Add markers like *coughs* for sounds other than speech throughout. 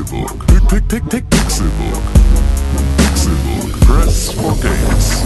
Pixelbook. Pick, pick, pick, Pixelbook. Pixelbook. Press for games.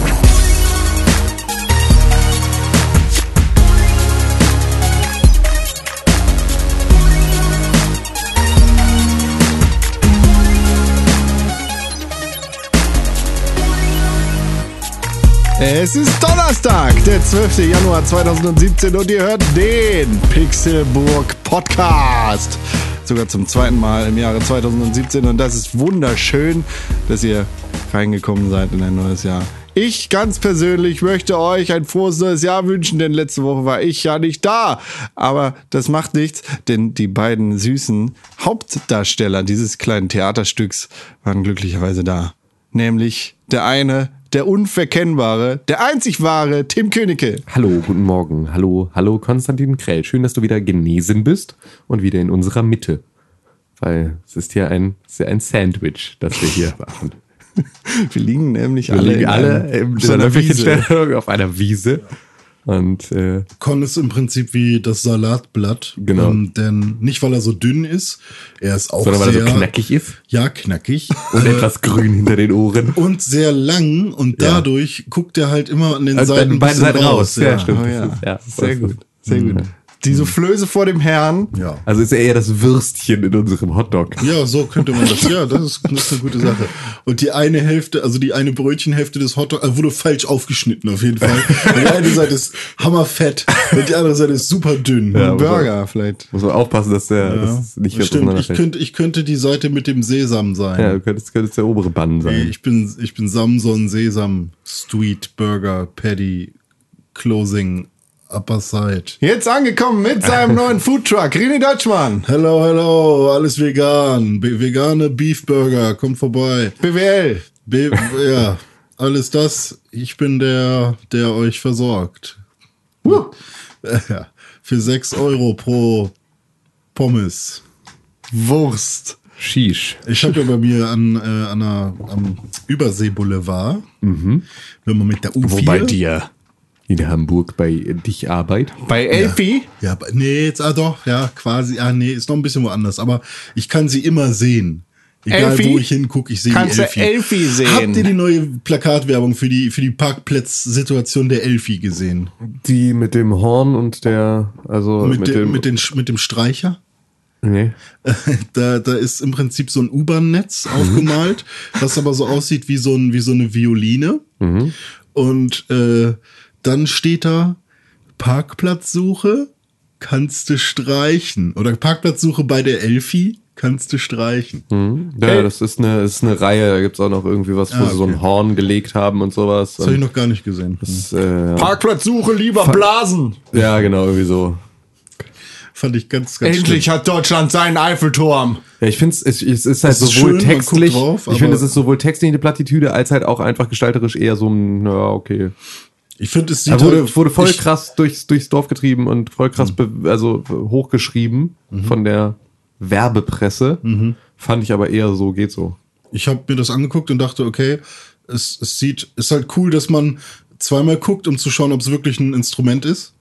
Es ist Donnerstag, der 12. Januar 2017 und ihr hört den Pixelburg Podcast. Sogar zum zweiten Mal im Jahre 2017 und das ist wunderschön, dass ihr reingekommen seid in ein neues Jahr. Ich ganz persönlich möchte euch ein frohes neues Jahr wünschen, denn letzte Woche war ich ja nicht da. Aber das macht nichts, denn die beiden süßen Hauptdarsteller dieses kleinen Theaterstücks waren glücklicherweise da. Nämlich der eine, der unverkennbare, der einzig wahre Tim Königke. Hallo, guten Morgen. Hallo, hallo Konstantin Krell. Schön, dass du wieder genesen bist und wieder in unserer Mitte. Weil es ist hier ein, ist ja ein Sandwich, das wir hier *laughs* machen. Wir liegen nämlich Wir alle, liegen in alle einem- in so der einer Wiese. Stellung auf einer Wiese. Und äh, Con ist im Prinzip wie das Salatblatt. Genau. Ähm, denn nicht, weil er so dünn ist, er ist auch sondern weil sehr er so knackig ist Ja, knackig. *laughs* und Äh, etwas grün hinter den Ohren. und sehr lang und Ja. dadurch guckt er halt immer an den Also Seiten an beiden Seiten raus. Ja, stimmt. Oh ja, ist- ja, sehr gut, sehr gut. Die Soufflöse vor dem Herrn. Ja. Also ist er eher das Würstchen in unserem Hotdog. Ja, so könnte man das. Ja, das ist, das ist eine gute Sache. Und die eine Hälfte, also die eine Brötchenhälfte des Hotdog äh, wurde falsch aufgeschnitten auf jeden Fall. Und die eine Seite ist hammerfett und die andere Seite ist super dünn. Ja, Ein Burger vielleicht. Muss man aufpassen, dass der Ja, das nicht ganz stimmt. Ich könnte, ich könnte die Seite mit dem Sesam sein. Ja, du könntest, könntest der obere Bann sein. Ich bin, ich bin Samson Sesam Street Burger Paddy Closing Upper Side. Jetzt angekommen mit seinem *laughs* neuen Foodtruck, René Deutschmann. Hello, hello, alles vegan. Be vegane Beef Burger, kommt vorbei. BWL. Be ja, alles das. Ich bin der, der euch versorgt. Uh. *laughs* Für 6 Euro pro Pommes. Wurst. Shish. Ich habe ja bei mir an, äh, an einer, am Überseeboulevard, wenn man mit der U4... Wo bei dir? In Hamburg bei dich Arbeit. Bei Elfi? Ja, aber- nee, jetzt, ah doch, ja, quasi, ah nee, ist noch ein bisschen woanders, aber ich kann sie immer sehen. Egal, Elfi? wo ich hingucke, ich sehe die Kannst du Elfi. Elfi sehen? Habt ihr die neue Plakatwerbung für die, für die Parkplatzsituation der Elfi gesehen? Die mit dem Horn und der, also Mit, mit, dem, dem, mit, den, mit dem Streicher? nee. *laughs* Da, da ist im Prinzip so ein U-Bahn-Netz aufgemalt, was aber so aussieht wie so, ein, wie so eine Violine. Und äh, dann steht da Parkplatzsuche, kannst du streichen. Oder Parkplatzsuche bei der Elfi, kannst du streichen. Ja, das ist eine, das ist eine Reihe, da gibt's auch noch irgendwie was, wo Ah, sie so ein okay. Horn gelegt haben und sowas. Das habe ich noch gar nicht gesehen. das, äh, Parkplatzsuche, lieber Blasen. ja, genau, irgendwie so. Fand ich ganz, ganz Endlich hat Deutschland seinen Eiffelturm. Ja, ich finde es, es ist halt Es ist sowohl schön, textlich, drauf, ich finde, es ist sowohl textlich eine Plattitüde, als halt auch einfach gestalterisch eher so ein, ja, okay. Ich finde, es sieht Er wurde, halt, wurde voll ich, krass durchs, durchs Dorf getrieben und voll krass be, also hochgeschrieben von der Werbepresse. Fand ich aber eher so, geht so. Ich habe mir das angeguckt und dachte, okay, es, es sieht, ist halt cool, dass man zweimal guckt, um zu schauen, ob es wirklich ein Instrument ist.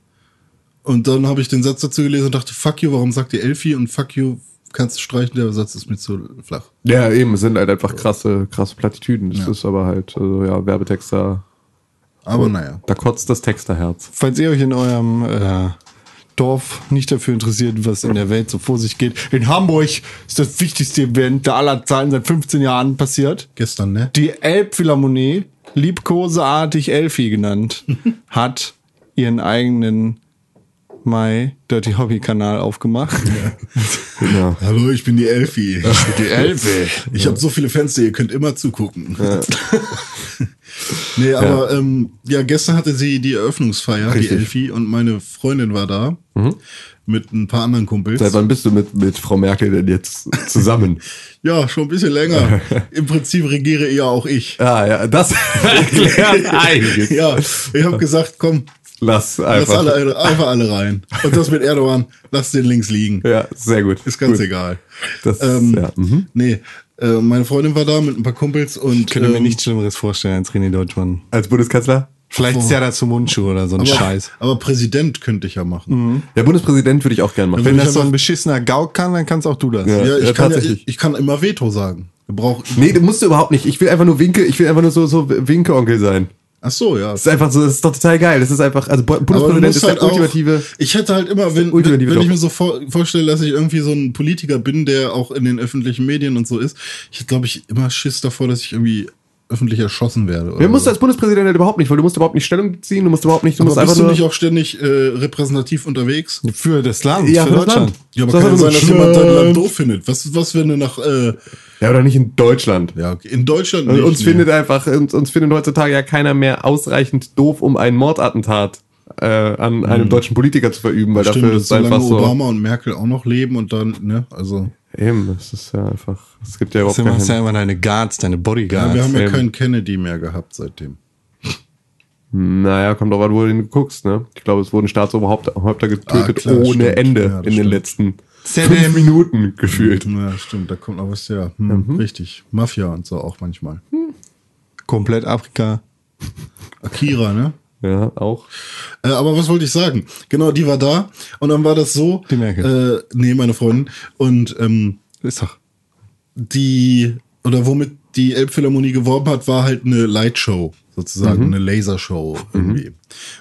Und dann habe ich den Satz dazu gelesen und dachte, fuck you, warum sagt ihr Elfi? Und fuck you, kannst du streichen, der Satz ist mir zu flach. Ja, eben, es sind halt einfach krasse, krasse Plattitüden. Das Ja. ist aber halt, also ja, Werbetexter, Aber naja. da kotzt das Texterherz. Falls ihr euch in eurem äh, Dorf nicht dafür interessiert, was in der Welt so vor sich geht. In Hamburg ist das wichtigste Event der aller Zeiten seit 15 Jahren passiert. Gestern, ne? Die Elbphilharmonie, liebkoseartig Elfi genannt, *laughs* hat ihren eigenen My Dirty Hobby Kanal aufgemacht. Ja. Hallo, ich bin die Elfi. Die Elfi. Ich habe so viele Fenster, ihr könnt immer zugucken. *laughs* nee, aber ja. Ähm, ja, gestern hatte sie die Eröffnungsfeier, Richtig. die Elfi, und meine Freundin war da mit ein paar anderen Kumpels. Seit wann bist du mit, mit Frau Merkel denn jetzt zusammen? *laughs* Ja, schon ein bisschen länger. *laughs* Im Prinzip regiere eher auch ich. ah, ja, das erklärt einiges. Ja, ich habe gesagt, komm, Lass lass einfach. alle, einfach alle rein. Und das mit Erdogan, lass den links liegen. Ja, sehr gut. Ist ganz gut. egal. Das, Ähm, ja, mhm. Nee, äh, meine Freundin war da mit ein paar Kumpels und Ich könnte mir ähm, nichts Schlimmeres vorstellen als René Deutschmann. Als Bundeskanzler? Vielleicht ist ja dazu Mundschuh oder so ein aber, Scheiß. aber Präsident könnte ich ja machen. Der Bundespräsident würde ich auch gerne machen. Wenn ich das so ein beschissener Gauk kann, dann kannst auch du das. Ja. Ja, ich, ja, kann ich, ich kann immer Veto sagen. Brauch, Nee, du musst du überhaupt nicht. Ich will einfach nur Winke, ich will einfach nur so, so Winke-Onkel sein. Ach so, ja. Das ist einfach so, das ist doch total geil. Das ist einfach, also Bundespräsident ist halt der ultimative. Auch, ich hätte halt immer, wenn, wenn, wenn ich mir so vor, vorstelle, dass ich irgendwie so ein Politiker bin, der auch in den öffentlichen Medien und so ist, ich hätte, glaube ich, immer Schiss davor, dass ich irgendwie öffentlich erschossen werde. Oder Wer musst so. als Bundespräsident halt überhaupt nicht, weil du musst überhaupt nicht Stellung ziehen, du musst überhaupt nicht, du Aber musst bist einfach du nur. nicht auch ständig äh, repräsentativ unterwegs? Für das Land, Ja, für für das Deutschland. Land. Ja, aber Sag kann sein, dass jemand dein. Land doof findet. Was, was wenn du nach, äh, ja, oder nicht in Deutschland. ja, okay, in Deutschland Und nicht, uns nee. findet einfach, uns, uns findet heutzutage ja keiner mehr ausreichend doof, um ein Mordattentat äh, an einem deutschen Politiker zu verüben, weil Stimmt, dafür ist einfach solange so. Obama und Merkel auch noch leben und dann, ne, also, Eben, das ist ja einfach, es gibt ja überhaupt Du machst ja immer deine Guards, deine ja, Bodyguards. wir haben ja eben. keinen Kennedy mehr gehabt seitdem. Naja, kommt drauf an, wo du den guckst, ne? Ich glaube, es wurden Staatsoberhäupter Häupter getötet Ah, klar, ohne stimmt. Ende Ja, in den stimmt. letzten Sehr fünf denn- Minuten gefühlt. Ja, stimmt, da kommt noch was her. Hm, Richtig. Mafia und so auch manchmal. Komplett Afrika. Akira, ne? Ja, auch. Äh, aber was wollte ich sagen? Genau, die war da und dann war das so. Die Merkel. Äh, nee, meine Freundin. Und ähm, Ist doch. die, oder womit die Elbphilharmonie geworben hat, war halt eine Lightshow, sozusagen, eine Lasershow irgendwie.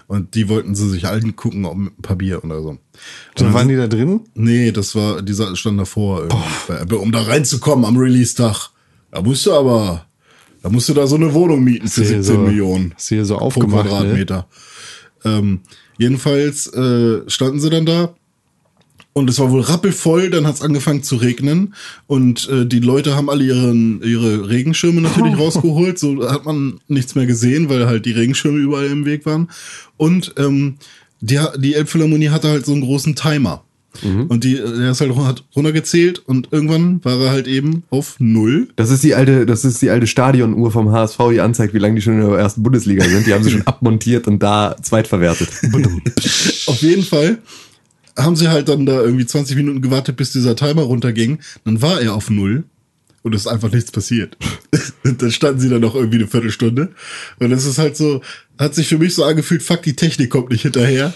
Und die wollten sie sich allen gucken, auch mit ein paar Bier oder so. So, waren die da drin? Nee, das war, dieser stand davor, irgendwie. Um da reinzukommen am Release-Tag. Da musst du aber, da musst du da so eine Wohnung mieten für Sehe 17 so- Millionen. sehe so pro aufgemacht, ne? Quadratmeter. Ähm, jedenfalls äh, standen sie dann da und es war wohl rappelvoll, dann hat es angefangen zu regnen und äh, die Leute haben alle ihren, ihre Regenschirme natürlich *laughs* rausgeholt, so hat man nichts mehr gesehen, weil halt die Regenschirme überall im Weg waren. Und ähm, die, die Elbphilharmonie hatte halt so einen großen Timer. Und die, der ist halt hat runtergezählt und irgendwann war er halt eben auf null. Das ist die alte, das ist die alte Stadionuhr vom HSV, die anzeigt, wie lange die schon in der ersten Bundesliga sind. Die haben sie schon *laughs* abmontiert und da zweitverwertet. *laughs* Auf jeden Fall haben sie halt dann da irgendwie 20 Minuten gewartet, bis dieser Timer runterging. Dann war er auf Null und es ist einfach nichts passiert. *laughs* Dann standen sie da noch irgendwie eine Viertelstunde. Und es ist halt so, hat sich für mich so angefühlt, fuck, die Technik kommt nicht hinterher.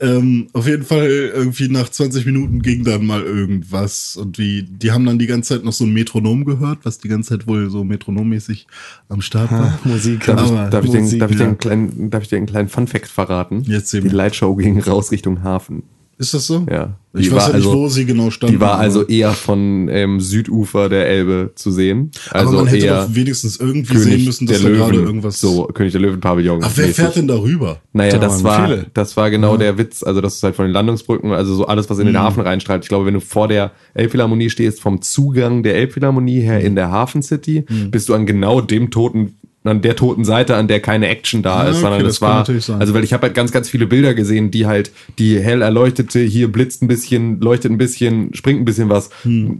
Ähm, auf jeden Fall irgendwie nach 20 Minuten ging dann mal irgendwas. Und wie, die haben dann die ganze Zeit noch so ein Metronom gehört, was die ganze Zeit wohl so metronommäßig am Start war. Musik. Darf, ich, darf, ich Musik, darf, ich dir ja. einen kleinen, darf ich dir einen kleinen Fun-Fact verraten? Jetzt die eben. Lightshow ging raus Richtung Hafen. Ist das so? Ja. Ich Die weiß war ja nicht, also- wo sie genau standen. Die war also eher von ähm, Südufer der Elbe zu sehen. Also aber man hätte eher doch wenigstens irgendwie König sehen müssen, dass der da gerade Löwen, irgendwas. so König der Löwen Pavillon. Ach, wer mäßig. fährt denn darüber? Naja, Da das war, viele. das war genau der Witz. Also, das ist halt von den Landungsbrücken, also so alles, was in den Hafen reinstrahlt. Ich glaube, wenn du vor der Elbphilharmonie stehst, vom Zugang der Elbphilharmonie her in der Hafen City, bist du an genau dem toten, an der toten Seite, an der keine Action da ist, sondern okay, das, das war, also, weil ich habe halt ganz, ganz viele Bilder gesehen, die halt, die hell erleuchtete, hier blitzt ein bisschen, leuchtet ein bisschen, springt ein bisschen was,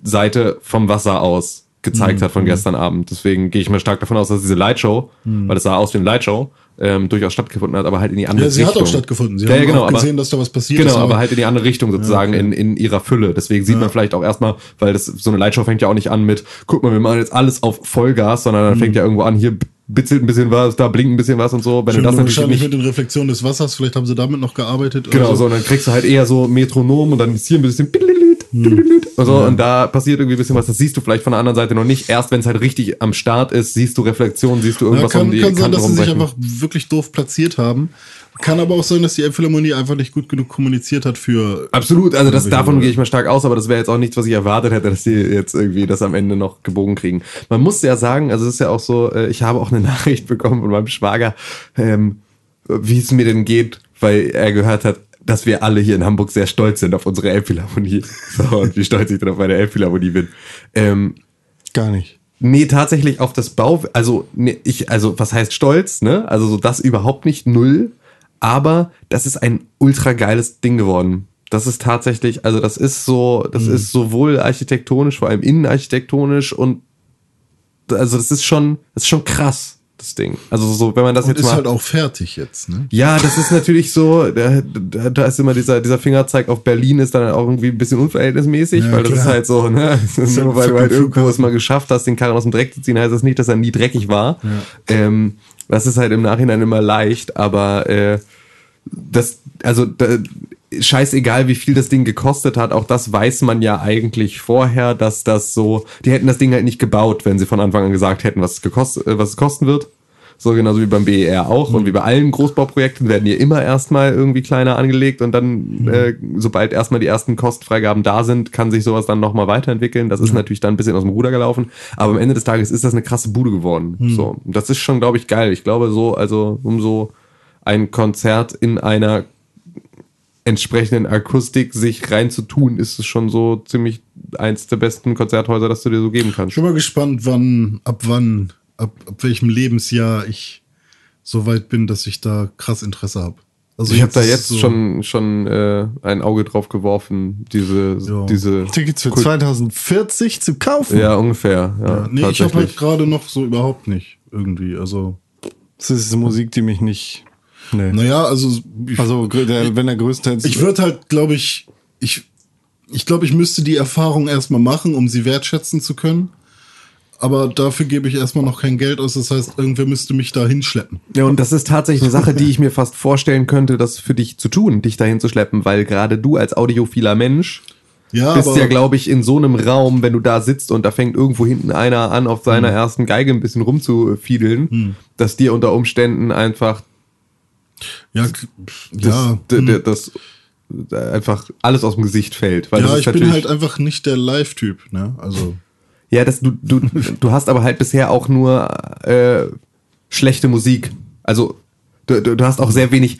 Seite vom Wasser aus gezeigt hat von gestern Abend. Deswegen gehe ich mal stark davon aus, dass diese Lightshow, weil es sah aus wie eine Lightshow, ähm, durchaus stattgefunden hat, aber halt in die andere Ja, sie Richtung. hat auch stattgefunden. Sie ja, ja, haben genau, auch aber, gesehen, dass da was passiert Genau, ist. aber halt in die andere Richtung sozusagen, in, in ihrer Fülle. Deswegen sieht man vielleicht auch erstmal, weil das so eine Lightshow fängt ja auch nicht an mit, guck mal, wir machen jetzt alles auf Vollgas, sondern dann fängt ja irgendwo an, hier bitzelt ein bisschen was, da blinkt ein bisschen was und so. Wenn du Schön, das natürlich wahrscheinlich nicht mit den Reflexionen des Wassers, vielleicht haben sie damit noch gearbeitet. Genau, so, und dann kriegst du halt eher so Metronom und dann ist hier ein bisschen tüdelüt und so, und da passiert irgendwie ein bisschen was, das siehst du vielleicht von der anderen Seite noch nicht. Erst wenn es halt richtig am Start ist, siehst du Reflexion, siehst du Ja, irgendwas kann, um die kann sein, Kanten dass sie sich einfach wirklich doof platziert haben. Kann aber auch sein, dass die Elbphilharmonie einfach nicht gut genug kommuniziert hat für. Absolut, also das, davon gehe ich mal stark aus, aber das wäre jetzt auch nichts, was ich erwartet hätte, dass die jetzt irgendwie das am Ende noch gebogen kriegen. Man muss ja sagen, also es ist ja auch so, äh, ich habe auch eine *laughs* Nachricht bekommen von meinem Schwager, ähm, wie es mir denn geht, weil er gehört hat, dass wir alle hier in Hamburg sehr stolz sind auf unsere Elbphilharmonie. *laughs* So, und wie stolz ich denn auf meine Elbphilharmonie bin. Ähm, Gar nicht. Nee, tatsächlich auf das Bau, also nee, ich, also was heißt stolz, ne? Also so das überhaupt nicht null, aber das ist ein ultra geiles Ding geworden. Das ist tatsächlich, also das ist so, das ist sowohl architektonisch, vor allem innenarchitektonisch und also das ist schon, das ist schon krass. Das Ding. Also so, wenn man das Und jetzt ist mal. halt auch fertig jetzt, ne? ja, das ist natürlich so, da, da, ist immer dieser, dieser Fingerzeig auf Berlin ist dann auch irgendwie ein bisschen unverhältnismäßig, Ja, weil das klar. ist halt so, ne? *laughs* ja Nur weil du halt irgendwo es mal geschafft hast, den Karren aus dem Dreck zu ziehen, heißt das nicht, dass er nie dreckig war. Ähm, das ist halt im Nachhinein immer leicht, aber äh, das, also da, scheißegal, wie viel das Ding gekostet hat, auch das weiß man ja eigentlich vorher, dass das so, die hätten das Ding halt nicht gebaut, wenn sie von Anfang an gesagt hätten, was es, gekostet, äh, was es kosten wird. So genauso wie beim BER auch und wie bei allen Großbauprojekten werden die immer erstmal irgendwie kleiner angelegt und dann, äh, sobald erstmal die ersten Kostenfreigaben da sind, kann sich sowas dann nochmal weiterentwickeln. Das ist natürlich dann ein bisschen aus dem Ruder gelaufen, aber am Ende des Tages ist das eine krasse Bude geworden. So, und das ist schon, glaube ich, geil. Ich glaube so, also um so ein Konzert in einer entsprechenden Akustik sich reinzutun, ist es schon so ziemlich eins der besten Konzerthäuser, das du dir so geben Ich kannst. bin mal gespannt, wann, ab wann, ab, ab welchem Lebensjahr ich so weit bin, dass ich da krass Interesse habe. Also Ich habe da jetzt so- schon schon äh, ein Auge drauf geworfen, diese Ja. diese Tickets für Kult- 2040 zu kaufen. ja ungefähr ja, Ja, nee, ich habe halt gerade noch so überhaupt nicht irgendwie. Also, Das ist Musik, die mich nicht. Nee. naja, also ich, Also, der, wenn er größtenteils. ich würde halt, glaube ich, ich, ich glaube, ich müsste die Erfahrung erstmal machen, um sie wertschätzen zu können. Aber dafür gebe ich erstmal noch kein Geld aus. Das heißt, irgendwer müsste mich da hinschleppen. Ja, und das ist tatsächlich eine Sache, die ich mir fast vorstellen könnte, das für dich zu tun, dich dahin zu schleppen, weil gerade du als audiophiler Mensch Ja, bist ja, glaube ich, in so einem Raum, wenn du da sitzt und da fängt irgendwo hinten einer an, auf seiner Hm. ersten Geige ein bisschen rumzufiedeln, dass dir unter Umständen einfach ja, das, ja, d- hm. d- das, äh, einfach alles aus dem Gesicht fällt. Weil das ja, ich bin halt einfach nicht der Live-Typ. Ne? Also Ja, das, du, du, du hast aber halt bisher auch nur äh, schlechte Musik. Also du, du du hast auch sehr wenig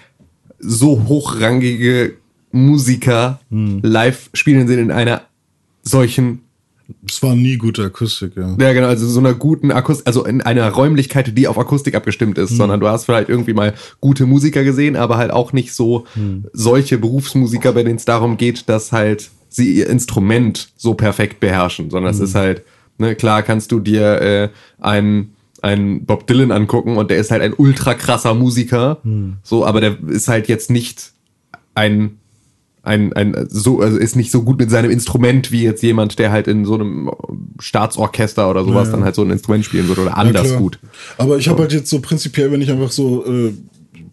so hochrangige Musiker live spielen sehen in einer solchen, es war nie gute Akustik. Ja. ja genau, also so einer guten Akustik, also in einer Räumlichkeit, die auf Akustik abgestimmt ist, sondern du hast vielleicht irgendwie mal gute Musiker gesehen, aber halt auch nicht so solche Berufsmusiker, bei denen es darum geht, dass halt sie ihr Instrument so perfekt beherrschen, sondern es ist halt, ne, klar kannst du dir äh, einen einen Bob Dylan angucken und der ist halt ein ultra krasser Musiker, so, aber der ist halt jetzt nicht ein ein, ein so also ist nicht so gut mit seinem Instrument wie jetzt jemand, der halt in so einem Staatsorchester oder sowas Ja, dann halt so ein Instrument spielen würde oder anders gut. Aber ich habe halt jetzt so prinzipiell, wenn ich einfach so, äh,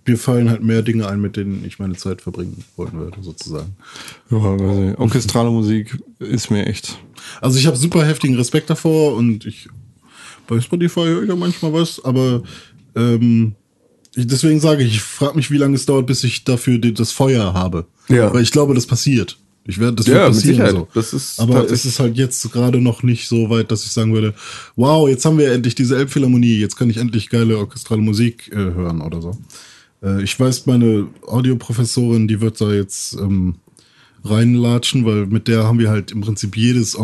mir fallen halt mehr Dinge ein, mit denen ich meine Zeit verbringen wollen würde, sozusagen. ja, weiß nicht. Orchestrale Musik ist mir echt. Also ich habe super heftigen Respekt davor und ich bei Spotify höre ich ja manchmal was, aber ähm, ich, deswegen sage ich, ich frage mich, wie lange es dauert, bis ich dafür die, das Feuer habe. Ja. Weil ich glaube, das passiert. Ich werde das Ja, wird mit passieren. Sicherheit. So. Das ist aber es ist halt jetzt gerade noch nicht so weit, dass ich sagen würde, wow, jetzt haben wir endlich diese Elbphilharmonie, jetzt kann ich endlich geile orchestrale Musik äh, hören oder so. Äh, ich weiß, meine Audioprofessorin, die wird da jetzt ähm, reinlatschen, weil mit der haben wir halt im Prinzip jedes,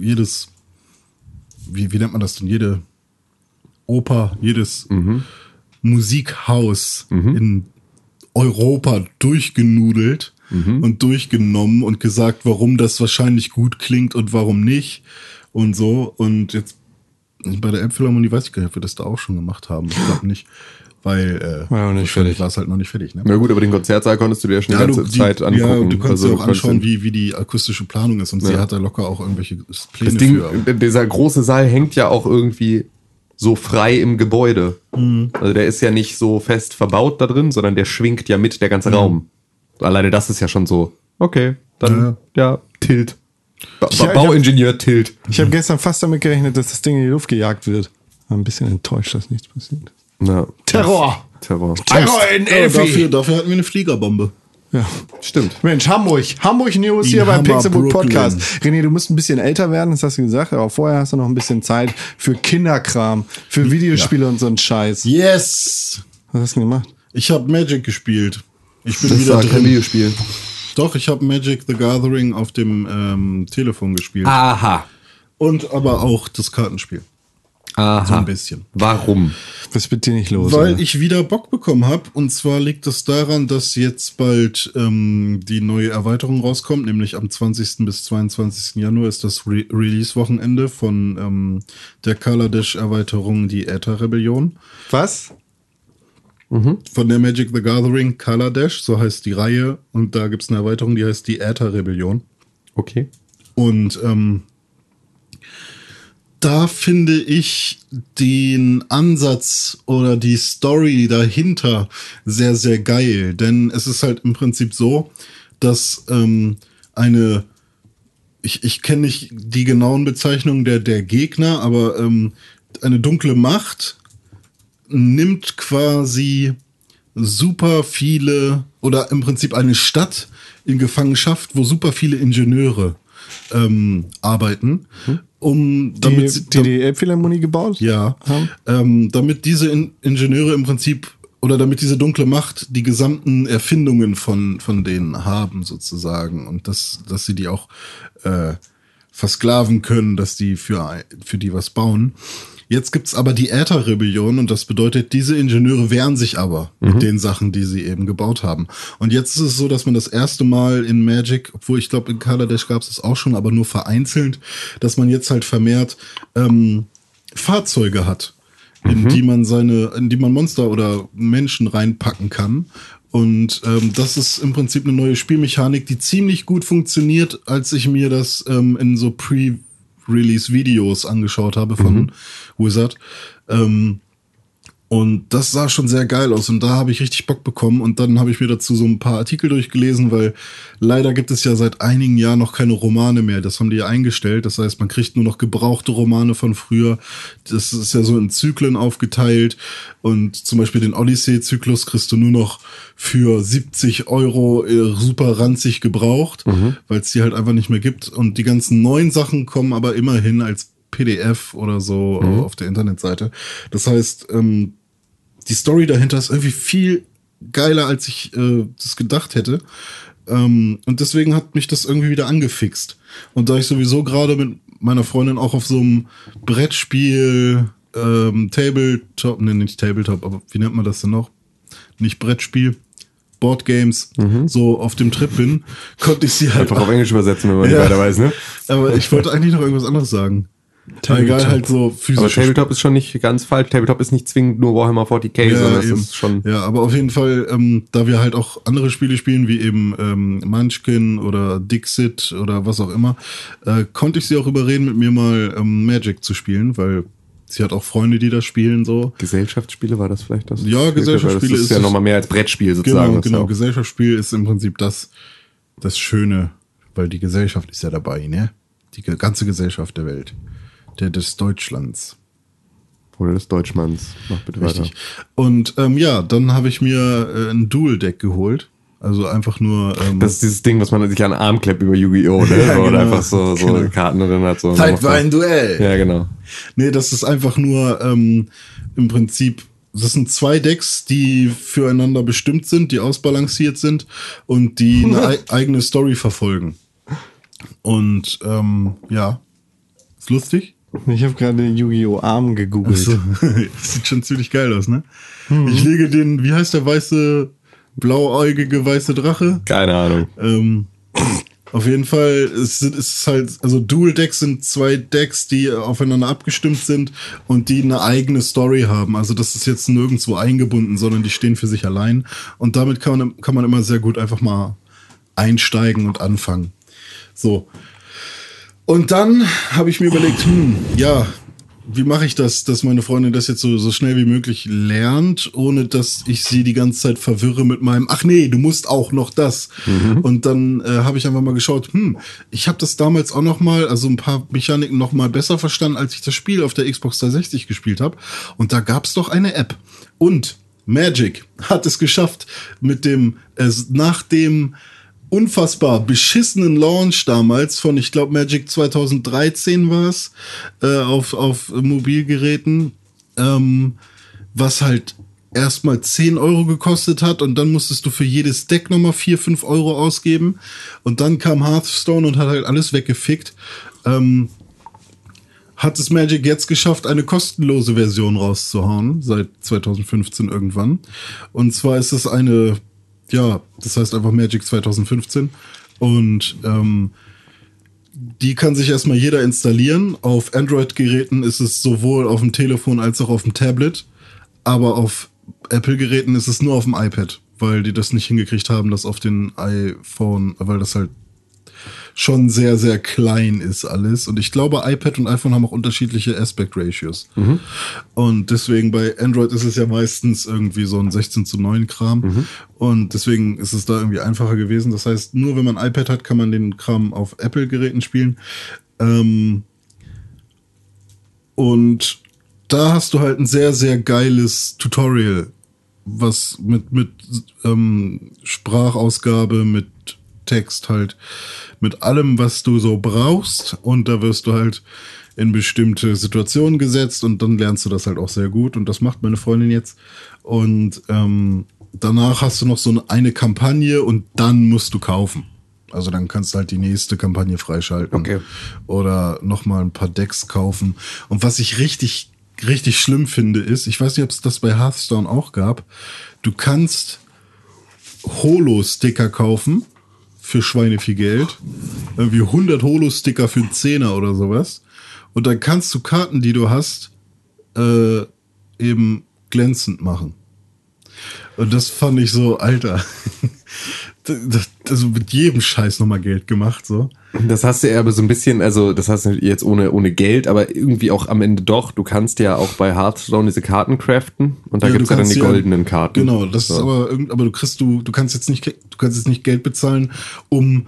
jedes, wie, wie nennt man das denn, jede Oper, jedes Musikhaus in Europa durchgenudelt und durchgenommen und gesagt, warum das wahrscheinlich gut klingt und warum nicht und so. Und jetzt bei der Elbphilharmonie weiß ich gar nicht, ob wir das da auch schon gemacht haben. Ich glaube nicht, weil äh, War auch nicht wahrscheinlich fertig. war es halt noch nicht fertig. Ne? Na gut, aber den Konzertsaal konntest du dir ja schon die ganze die- Zeit angucken. ja, du kannst Also dir auch anschauen, wie, wie die akustische Planung ist. Und sie Ja. hat da locker auch irgendwelche das Pläne Ding, für. dieser große Saal hängt ja auch irgendwie so frei im Gebäude. Mhm. Also der ist ja nicht so fest verbaut da drin, sondern der schwingt ja mit der ganze Raum. Alleine das ist ja schon so, okay, dann, ja, Tilt. Ba Ich- ba ich hab- Bauingenieur Tilt. Ich habe gestern fast damit gerechnet, dass das Ding in die Luft gejagt wird. War ein bisschen enttäuscht, dass nichts passiert. Ja. Terror! Terror. Terror in Ja, Elfi! dafür, dafür hatten wir eine Fliegerbombe. Ja. Stimmt. Mensch, Hamburg. Hamburg News In hier beim Pixelbook. Podcast. René, du musst ein bisschen älter werden, das hast du gesagt, aber vorher hast du noch ein bisschen Zeit für Kinderkram, für Videospiele und so einen Scheiß. Yes! Was hast du denn gemacht? Ich habe Magic gespielt. Ich bin Das wieder kein drin. Videospiel. Doch, ich habe Magic the Gathering auf dem ähm, Telefon gespielt. Aha. Und aber auch das Kartenspiel. Aha. So ein bisschen. Warum? Was ist mit dir nicht los? Weil oder? ich wieder Bock bekommen habe. Und zwar liegt es daran, dass jetzt bald ähm, die neue Erweiterung rauskommt, nämlich am 20. bis 22. Januar ist das Re Release-Wochenende von ähm, der Kaladesh-Erweiterung, die Äther-Rebellion. Was? Von der Magic the Gathering Kaladesh, so heißt die Reihe. Und da gibt's eine Erweiterung, die heißt die Äther-Rebellion. Okay. Und ähm, da finde ich den Ansatz oder die Story dahinter sehr, sehr geil. Denn es ist halt im Prinzip so, dass ähm, eine, ich, ich kenne nicht die genauen Bezeichnungen der, der Gegner, aber ähm, eine dunkle Macht nimmt quasi super viele oder im Prinzip eine Stadt in Gefangenschaft, wo super viele Ingenieure ähm, arbeiten, um damit Die, die die Elbphilharmonie gebaut? ja, haben? ähm, damit diese in Ingenieure im Prinzip oder damit diese dunkle Macht die gesamten Erfindungen von, von denen haben, sozusagen. Und dass, dass sie die auch äh, versklaven können, dass die für, für die was bauen. Jetzt gibt's aber die Äther-Rebellion und das bedeutet, diese Ingenieure wehren sich aber mit den Sachen, die sie eben gebaut haben. Und jetzt ist es so, dass man das erste Mal in Magic, obwohl ich glaube, in Kaladesh gab's es auch schon, aber nur vereinzelt, dass man jetzt halt vermehrt ähm, Fahrzeuge hat, in die man seine, in die man Monster oder Menschen reinpacken kann. Und ähm, das ist im Prinzip eine neue Spielmechanik, die ziemlich gut funktioniert, als ich mir das ähm, in so Pre-Release-Videos angeschaut habe von Wizard. Ähm, und das sah schon sehr geil aus und da habe ich richtig Bock bekommen und dann habe ich mir dazu so ein paar Artikel durchgelesen, weil leider gibt es ja seit einigen Jahren noch keine Romane mehr. Das haben die ja eingestellt. Das heißt, man kriegt nur noch gebrauchte Romane von früher. Das ist ja so in Zyklen aufgeteilt und zum Beispiel den Odyssey-Zyklus kriegst du nur noch für 70 Euro äh, super ranzig gebraucht, weil es die halt einfach nicht mehr gibt. Und die ganzen neuen Sachen kommen aber immerhin als PDF oder so äh, auf der Internetseite. Das heißt, ähm, die Story dahinter ist irgendwie viel geiler, als ich äh, das gedacht hätte. Ähm, und deswegen hat mich das irgendwie wieder angefixt. Und da ich sowieso gerade mit meiner Freundin auch auf so einem Brettspiel, ähm, Tabletop, ne, nicht Tabletop, aber wie nennt man das denn noch? Nicht Brettspiel, Boardgames, so auf dem Trip bin, konnte ich sie halt Einfach auf Englisch übersetzen, wenn man Ja. nicht weiter weiß, ne? aber ich wollte eigentlich noch irgendwas anderes sagen. Aber egal, halt so Aber physisch. Tabletop ist schon nicht ganz falsch. Tabletop ist nicht zwingend nur Warhammer 40k, sondern es ist schon. ja, aber auf jeden Fall, ähm, da wir halt auch andere Spiele spielen, wie eben ähm, Munchkin oder Dixit oder was auch immer, äh, konnte ich sie auch überreden, mit mir mal ähm, Magic zu spielen, weil sie hat auch Freunde, die das spielen so. Gesellschaftsspiele war das vielleicht das? Ja, Gesellschaftsspiele Das ist, ist ja nochmal mehr als Brettspiel sozusagen. Genau, ist genau. ja auch- Gesellschaftsspiel ist im Prinzip das, das Schöne, weil die Gesellschaft ist ja dabei, ne? Die ganze Gesellschaft der Welt. Der des Deutschlands. Oder des Deutschmanns. Mach bitte weiter. Richtig. Und ähm, ja, dann habe ich mir äh, ein Dual-Deck geholt. Also einfach nur. Ähm, Das ist dieses Ding, was man sich an den Arm klappt über Yu-Gi-Oh! Ne? *laughs* Ja, so, Oder genau. einfach so, so Genau. Karten drin hat. So Zeit für ein Duell. Ja, genau. Nee, das ist einfach nur ähm, im Prinzip. Das sind zwei Decks, die füreinander bestimmt sind, die ausbalanciert sind und die *laughs* eine ei eigene Story verfolgen. Und ähm, ja, ist lustig. Ich habe gerade Yu-Gi-Oh! Arm gegoogelt. So, *laughs* das sieht schon ziemlich geil aus, ne? Ich lege den, wie heißt der weiße, blauäugige weiße Drache? Keine Ahnung. Ähm, auf jeden Fall, es sind- es ist halt, also Dual Decks sind zwei Decks, die aufeinander abgestimmt sind und die eine eigene Story haben. Also das ist jetzt nirgendwo eingebunden, sondern die stehen für sich allein. Und damit kann man, kann man immer sehr gut einfach mal einsteigen und anfangen. So. Und dann habe ich mir überlegt, hm, ja, wie mache ich das, dass meine Freundin das jetzt so, so schnell wie möglich lernt, ohne dass ich sie die ganze Zeit verwirre mit meinem, ach nee, du musst auch noch das. Und dann äh, habe ich einfach mal geschaut, hm, ich habe das damals auch noch mal, also ein paar Mechaniken noch mal besser verstanden, als ich das Spiel auf der Xbox 360 gespielt habe. Und da gab es doch eine App. Und Magic hat es geschafft, mit dem, äh, nach dem unfassbar beschissenen Launch damals von, ich glaube, Magic 2013 war es, äh, auf, auf Mobilgeräten, ähm, was halt erstmal 10 Euro gekostet hat und dann musstest du für jedes Deck nochmal 4, 5 Euro ausgeben und dann kam Hearthstone und hat halt alles weggefickt. Ähm, hat es Magic jetzt geschafft, eine kostenlose Version rauszuhauen, seit 2015 irgendwann. Und zwar ist es eine, ja, das heißt einfach Magic 2015. Und ähm, die kann sich erstmal jeder installieren. Auf Android-Geräten ist es sowohl auf dem Telefon als auch auf dem Tablet. Aber auf Apple-Geräten ist es nur auf dem iPad, weil die das nicht hingekriegt haben, das auf den iPhone, weil das halt schon sehr, sehr klein ist alles. Und ich glaube, iPad und iPhone haben auch unterschiedliche Aspect Ratios. Und deswegen bei Android ist es ja meistens irgendwie so ein 16 zu 9 Kram. Und deswegen ist es da irgendwie einfacher gewesen. Das heißt, nur wenn man ein iPad hat, kann man den Kram auf Apple-Geräten spielen. Ähm, und da hast du halt ein sehr, sehr geiles Tutorial, was mit, mit ähm, Sprachausgabe, mit Text halt, mit allem, was du so brauchst. Und da wirst du halt in bestimmte Situationen gesetzt und dann lernst du das halt auch sehr gut. Und das macht meine Freundin jetzt. Und ähm, danach hast du noch so eine Kampagne und dann musst du kaufen. Also dann kannst du halt die nächste Kampagne freischalten. Okay. Oder nochmal ein paar Decks kaufen. Und was ich richtig, richtig schlimm finde, ist, ich weiß nicht, ob es das bei Hearthstone auch gab, du kannst Holo-Sticker kaufen für Schweine viel Geld. Irgendwie 100 Holo-Sticker für einen Zehner oder sowas. Und dann kannst du Karten, die du hast, äh, eben glänzend machen. Und das fand ich so, Alter. *laughs* das, also mit jedem Scheiß nochmal Geld gemacht, so. Das hast du ja aber so ein bisschen, also das hast du jetzt ohne, ohne Geld, aber irgendwie auch am Ende doch. Du kannst ja auch bei Hearthstone diese Karten craften und da Ja, gibt's ja dann die ja- goldenen Karten. Genau, das ist So. aber irgend, aber du kriegst du, du kannst jetzt nicht, du kannst jetzt nicht Geld bezahlen, um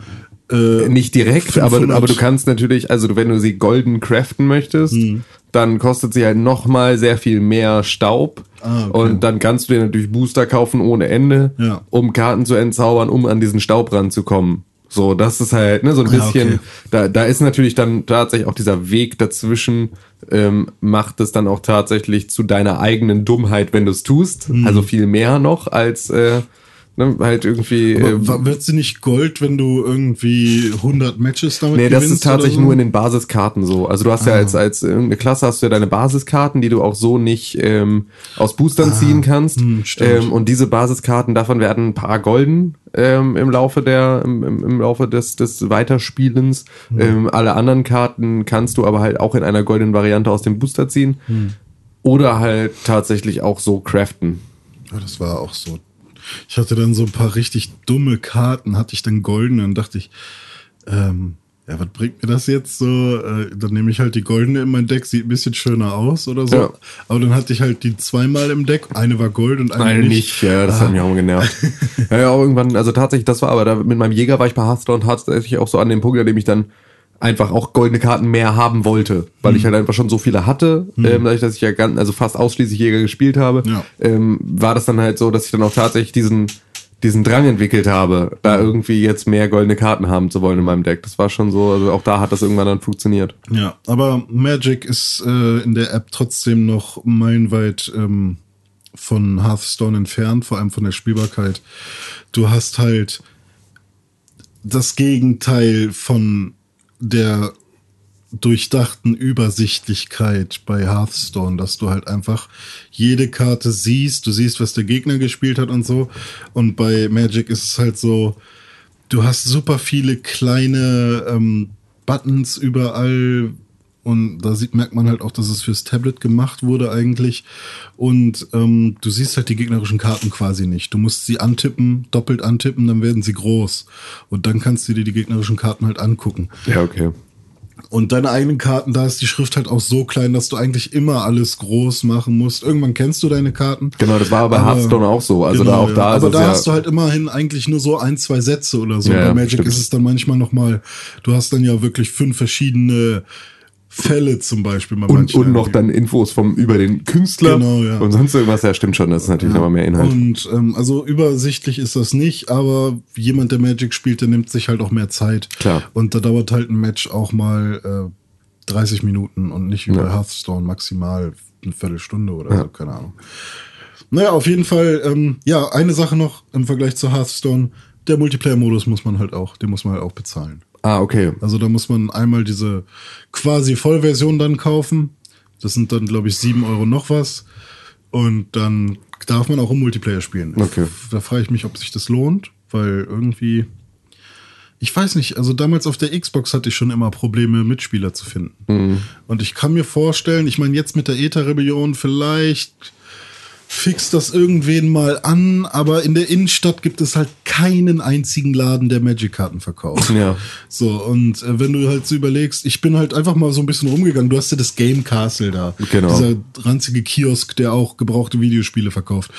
äh, Nicht direkt, aber, 500. aber du kannst natürlich, also wenn du sie golden craften möchtest, Hm. dann kostet sie halt nochmal sehr viel mehr Staub. Ah, okay. Und dann kannst du dir natürlich Booster kaufen ohne Ende, Ja. um Karten zu entzaubern, um an diesen Staub ranzukommen. So, das ist halt, ne, so ein Ja, bisschen, okay. da, da ist natürlich dann tatsächlich auch dieser Weg dazwischen, ähm, macht es dann auch tatsächlich zu deiner eigenen Dummheit, wenn du es tust. Hm. Also viel mehr noch als, äh, ne, halt irgendwie, äh, aber wa- wird sie nicht Gold, wenn du irgendwie 100 Matches damit Nee, das ist tatsächlich so? nur in den Basiskarten so. Also du hast ja als, als irgendeine Klasse hast du ja deine Basiskarten, die du auch so nicht ähm, aus Boostern ziehen kannst. hm, ähm, und diese Basiskarten, davon werden ein paar golden ähm, im Laufe der, im, im im Laufe des, des Weiterspielens. Hm. Ähm, alle anderen Karten kannst du aber halt auch in einer goldenen Variante aus dem Booster ziehen. Hm. Oder halt tatsächlich auch so craften. Ja, das war auch so. Ich hatte dann so ein paar richtig dumme Karten, hatte ich dann goldene und dachte ich, ähm, ja, was bringt mir das jetzt so? Äh, dann nehme ich halt die goldene in mein Deck, sieht ein bisschen schöner aus oder so. Ja. Aber dann hatte ich halt die zweimal im Deck. Eine war Gold und eine Nein, nicht. nicht. Ja, das Ah. hat mich auch genervt. *laughs* ja, ja, irgendwann, also tatsächlich, das war aber da mit meinem Jäger war ich bei Hearthstone tatsächlich auch so an dem Punkt, an dem ich dann einfach auch goldene Karten mehr haben wollte, weil Hm. ich halt einfach schon so viele hatte, ähm, dadurch, dass ich ja ganz, also fast ausschließlich Jäger gespielt habe, Ja. ähm, war das dann halt so, dass ich dann auch tatsächlich diesen diesen Drang entwickelt habe, da irgendwie jetzt mehr goldene Karten haben zu wollen in meinem Deck. Das war schon so, also auch da hat das irgendwann dann funktioniert. Ja, aber Magic ist äh, in der App trotzdem noch meilenweit ähm, von Hearthstone entfernt, vor allem von der Spielbarkeit. Du hast halt das Gegenteil von der durchdachten Übersichtlichkeit bei Hearthstone, dass du halt einfach jede Karte siehst, du siehst, was der Gegner gespielt hat und so. Und bei Magic ist es halt so, du hast super viele kleine ähm, Buttons überall und da sieht, merkt man halt auch, dass es fürs Tablet gemacht wurde eigentlich. Und ähm, du siehst halt die gegnerischen Karten quasi nicht. Du musst sie antippen, doppelt antippen, dann werden sie groß. Und dann kannst du dir die gegnerischen Karten halt angucken. Ja, okay. Und deine eigenen Karten, da ist die Schrift halt auch so klein, dass du eigentlich immer alles groß machen musst. Irgendwann kennst du deine Karten. Genau, das war bei Aber- Hearthstone auch so. Also da auch ja. da ist Aber da ja, hast du halt immerhin eigentlich nur so ein, zwei Sätze oder so. Ja, Bei ja, Magic stimmt. ist es dann manchmal noch mal, du hast dann ja wirklich fünf verschiedene Fälle zum Beispiel. Bei und, und noch dann Infos vom über den Künstler Genau, ja. und sonst irgendwas. Ja, stimmt schon. Das ist natürlich nochmal mehr Inhalt. Und ähm, also übersichtlich ist das nicht, aber jemand, der Magic spielt, der nimmt sich halt auch mehr Zeit. Klar. Und da dauert halt ein Match auch mal äh, 30 Minuten und nicht wie Ja. bei Hearthstone maximal eine Viertelstunde oder Ja. so, keine Ahnung. Naja, auf jeden Fall, ähm, ja, eine Sache noch im Vergleich zu Hearthstone. Der Multiplayer-Modus muss man halt auch, den muss man halt auch bezahlen. Ah, okay. Also da muss man einmal diese quasi Vollversion dann kaufen. Das sind dann, glaube ich, sieben Euro noch was. Und dann darf man auch im Multiplayer spielen. Okay. Da frage ich mich, ob sich das lohnt, weil irgendwie. Ich weiß nicht, also damals auf der Xbox hatte ich schon immer Probleme, Mitspieler zu finden. Und ich kann mir vorstellen, ich meine, jetzt mit der ETA-Rebellion vielleicht fixt das irgendwen mal an, aber in der Innenstadt gibt es halt keinen einzigen Laden, der Magic-Karten verkauft. Ja. So, und äh, wenn du halt so überlegst, ich bin halt einfach mal so ein bisschen rumgegangen. Du hast ja das Game Castle da. Genau. Dieser ranzige Kiosk, der auch gebrauchte Videospiele verkauft.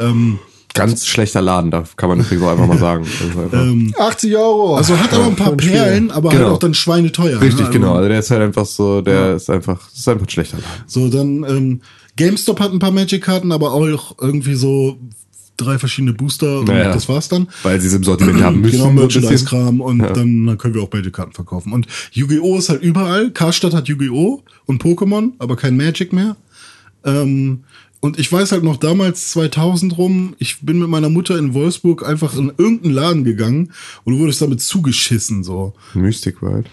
Ähm, Ganz schlechter Laden, da kann man übrigens auch einfach mal sagen. *laughs* Also, einfach- 80 Euro. also hat aber ein paar. Perlen, aber Genau. halt auch dann schweineteuer. Richtig, ne? Also, genau. Also der ist halt einfach so, der ist einfach, das ist einfach ein schlechter Laden. So, dann ähm, GameStop hat ein paar Magic-Karten, aber auch irgendwie so drei verschiedene Booster und Naja. das war's dann. Weil sie es im Sortiment haben müssen. Genau. Merchandise-Kram und dann, dann können wir auch Magic-Karten verkaufen. Und Yu-Gi-Oh! ist halt überall. Karstadt hat Yu-Gi-Oh! und Pokémon, aber kein Magic mehr. Ähm, und ich weiß halt noch damals 2000 rum, ich bin mit meiner Mutter in Wolfsburg einfach in irgendeinen Laden gegangen und du wurdest damit zugeschissen, so. Mystic World.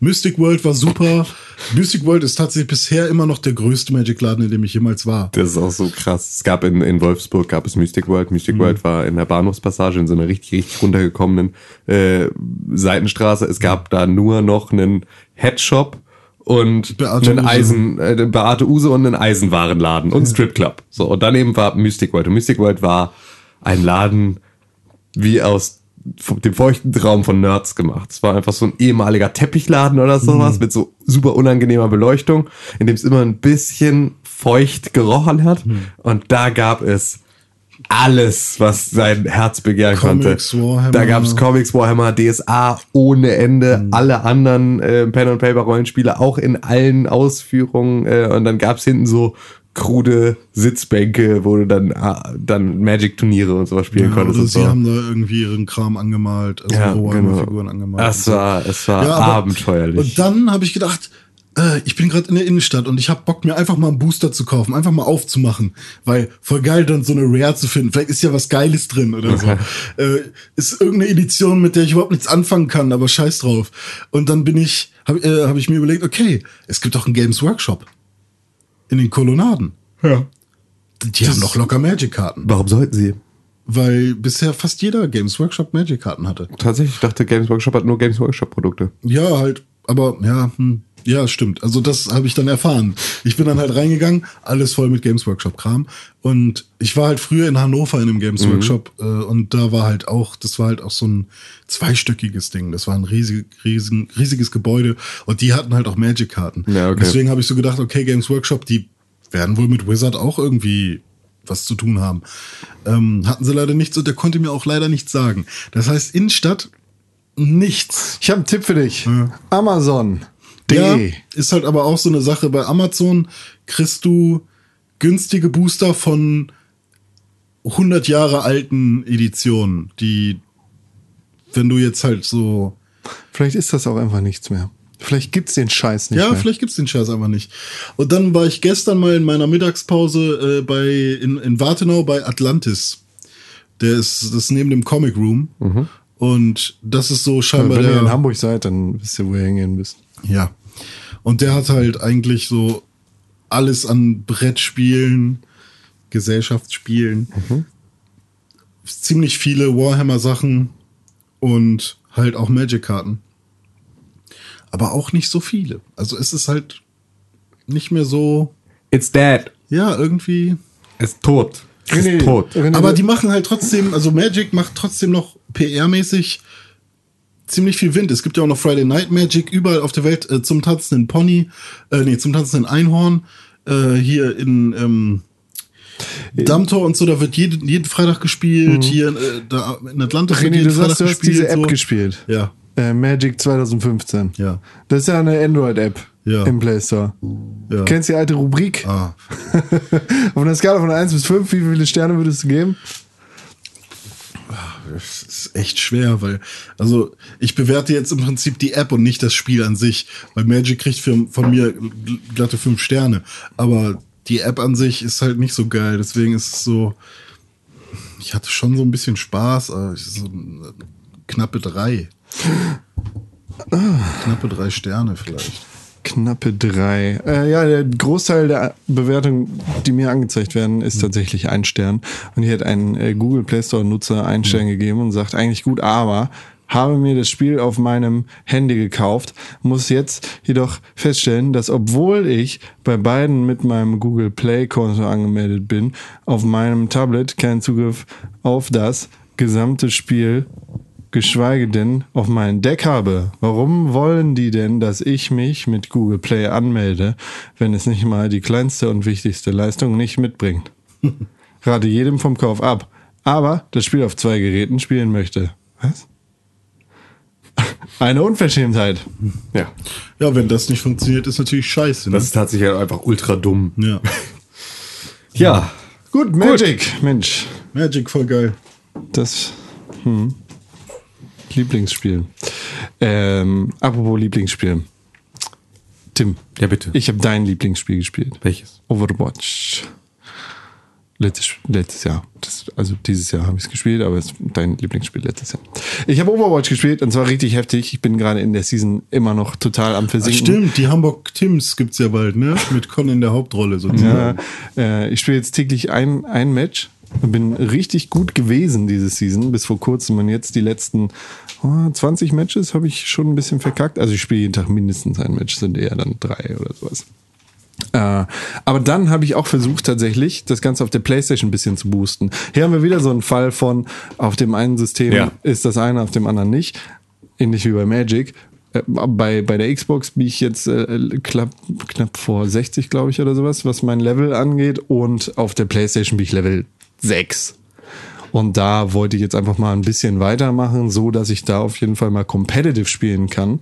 Mystic World war super. Mystic World ist tatsächlich bisher immer noch der größte Magic-Laden, in dem ich jemals war. Das ist auch so krass. Es gab in, in Wolfsburg gab es Mystic World. Mystic Mhm. World war in der Bahnhofspassage in so einer richtig, richtig runtergekommenen äh, Seitenstraße. Es gab da nur noch einen Headshop und Beate einen Use. Eisen, äh, Beate Use und einen Eisenwarenladen und einen Stripclub. So, und daneben war Mystic World. Und Mystic World war ein Laden wie aus dem feuchten Traum von Nerds gemacht. Es war einfach so ein ehemaliger Teppichladen oder sowas Mhm. mit so super unangenehmer Beleuchtung, in dem es immer ein bisschen feucht gerochen hat. Mhm. Und da gab es alles, was sein Herz begehren Comics, konnte. Warhammer. Da gab es Comics, Warhammer, DSA ohne Ende, Mhm. alle anderen äh, Pen and Paper Rollenspiele auch in allen Ausführungen. Äh, und dann gab es hinten so krude Sitzbänke, wo du dann ah, dann Magic Turniere und sowas spielen Ja, konntest. oder sie so. haben da irgendwie ihren Kram angemalt, also Ja, genau. angemalt. Es so. war, es war Ja, abenteuerlich. Und dann habe ich gedacht, äh, ich bin gerade in der Innenstadt und ich habe Bock, mir einfach mal einen Booster zu kaufen, einfach mal aufzumachen, weil voll geil dann so eine Rare zu finden. Vielleicht ist ja was Geiles drin oder so. äh, ist irgendeine Edition, mit der ich überhaupt nichts anfangen kann, aber scheiß drauf. Und dann bin ich, habe äh, hab ich mir überlegt, okay, es gibt doch einen Games Workshop in den Kolonnaden. ja. Die haben doch locker Magic-Karten, Warum sollten sie? weil bisher fast jeder Games Workshop Magic-Karten hatte. Tatsächlich, ich dachte, Games Workshop hat nur Games Workshop Produkte. Ja, halt, aber ja, hm, ja, stimmt. Also das habe ich dann erfahren. Ich bin dann halt reingegangen, alles voll mit Games Workshop Kram und ich war halt früher in Hannover in einem Games Mhm. Workshop äh, und da war halt auch, das war halt auch so ein zweistöckiges Ding. Das war ein riesig, riesen, riesiges Gebäude und die hatten halt auch Magic Karten. Ja, okay. Deswegen habe ich so gedacht, okay, Games Workshop, die werden wohl mit Wizard auch irgendwie was zu tun haben. Ähm, hatten sie leider nicht so, der konnte mir auch leider nichts sagen. Das heißt, Innenstadt nichts. Ich habe einen Tipp für dich. Amazon. Ja, ist halt aber auch so eine Sache. Bei Amazon kriegst du günstige Booster von 100 Jahre alten Editionen, die, wenn du jetzt halt so, Vielleicht ist das auch einfach nichts mehr. Vielleicht gibt's den Scheiß nicht ja, mehr. vielleicht gibt's den Scheiß einfach nicht. Und dann war ich gestern mal in meiner Mittagspause äh, bei, in, in Wartenau bei Atlantis. Der ist, das ist neben dem Comic Room. Und das ist so scheinbar Wenn ihr der, in Hamburg seid, dann wisst ihr, wo ihr hingehen müsst. Ja. Und der hat halt eigentlich so alles an Brettspielen, Gesellschaftsspielen, ziemlich viele Warhammer-Sachen und halt auch Magic-Karten. Aber auch nicht so viele. Also es ist halt nicht mehr so, It's dead. ja, irgendwie. Es ist tot. Es ist tot. Aber die machen halt trotzdem, also Magic macht trotzdem noch PR-mäßig ziemlich viel Wind. Es gibt ja auch noch Friday Night Magic überall auf der Welt äh, zum tanzenden Pony, äh, nee, zum tanzenden Einhorn. Äh, hier in ähm, Dammtor und so, da wird jeden, jeden Freitag gespielt. Hier äh, da in Atlantis wird René, jeden du sagst, Freitag du hast diese App so. gespielt. Ja. Äh, Magic 2015. Ja. Das ist ja eine Android-App Ja. im Play Store. Ja. Kennst du die alte Rubrik? Ah. *laughs* Auf einer Skala von 1 bis 5, wie viele Sterne würdest du geben? Das ist echt schwer, weil, also ich bewerte jetzt im Prinzip die App und nicht das Spiel an sich, weil Magic kriegt für, von mir gl- glatte fünf Sterne, aber die App an sich ist halt nicht so geil, deswegen ist es so, ich hatte schon so ein bisschen Spaß, aber so eine knappe drei. Knappe drei Sterne vielleicht. Knappe drei. Äh, ja, der Großteil der Bewertungen, die mir angezeigt werden, ist tatsächlich ein Stern. Und hier hat ein äh, Google Play Store Nutzer einen Stern gegeben und sagt eigentlich gut, aber habe mir das Spiel auf meinem Handy gekauft, muss jetzt jedoch feststellen, dass obwohl ich bei beiden mit meinem Google Play Konto angemeldet bin, auf meinem Tablet keinen Zugriff auf das gesamte Spiel geschweige denn auf mein Deck habe. Warum wollen die denn, dass ich mich mit Google Play anmelde, wenn es nicht mal die kleinste und wichtigste Leistung nicht mitbringt? *laughs* Rate jedem vom Kauf ab, aber das Spiel auf zwei Geräten spielen möchte. Was? *laughs* Eine Unverschämtheit. Ja. Ja, wenn das nicht funktioniert, ist natürlich scheiße. Ne? Das ist tatsächlich einfach ultra dumm. ja. Ja. Gut, Magic, Mensch, Magic voll geil. das hm. Lieblingsspiel. Ähm, apropos Lieblingsspiel. Tim, Ja, bitte. ich habe dein Lieblingsspiel gespielt. Welches? Overwatch. Letztes, letztes Jahr. Das, also dieses Jahr habe ich es gespielt, aber es ist dein Lieblingsspiel letztes Jahr. Ich habe Overwatch gespielt und zwar richtig heftig. Ich bin gerade in der Season immer noch total am Ach, Versinken. stimmt, die Hamburg Tims gibt's ja bald, ne? Mit Con in der Hauptrolle Ja, sozusagen. äh, ich spiele jetzt täglich ein, ein Match. Bin richtig gut gewesen diese Season bis vor kurzem und jetzt die letzten oh, 20 Matches habe ich schon ein bisschen verkackt. Also ich spiele jeden Tag mindestens ein Match, sind eher dann drei oder sowas. Äh, aber dann habe ich auch versucht, tatsächlich das Ganze auf der Playstation ein bisschen zu boosten. Hier haben wir wieder so einen Fall von, auf dem einen System Ja. ist das eine, auf dem anderen nicht. Ähnlich wie bei Magic. Äh, Bei, bei der Xbox bin ich jetzt äh, knapp, knapp vor 60, glaube ich, oder sowas, was mein Level angeht. Und auf der Playstation bin ich Level 6. Und da wollte ich jetzt einfach mal ein bisschen weitermachen, so dass ich da auf jeden Fall mal competitive spielen kann.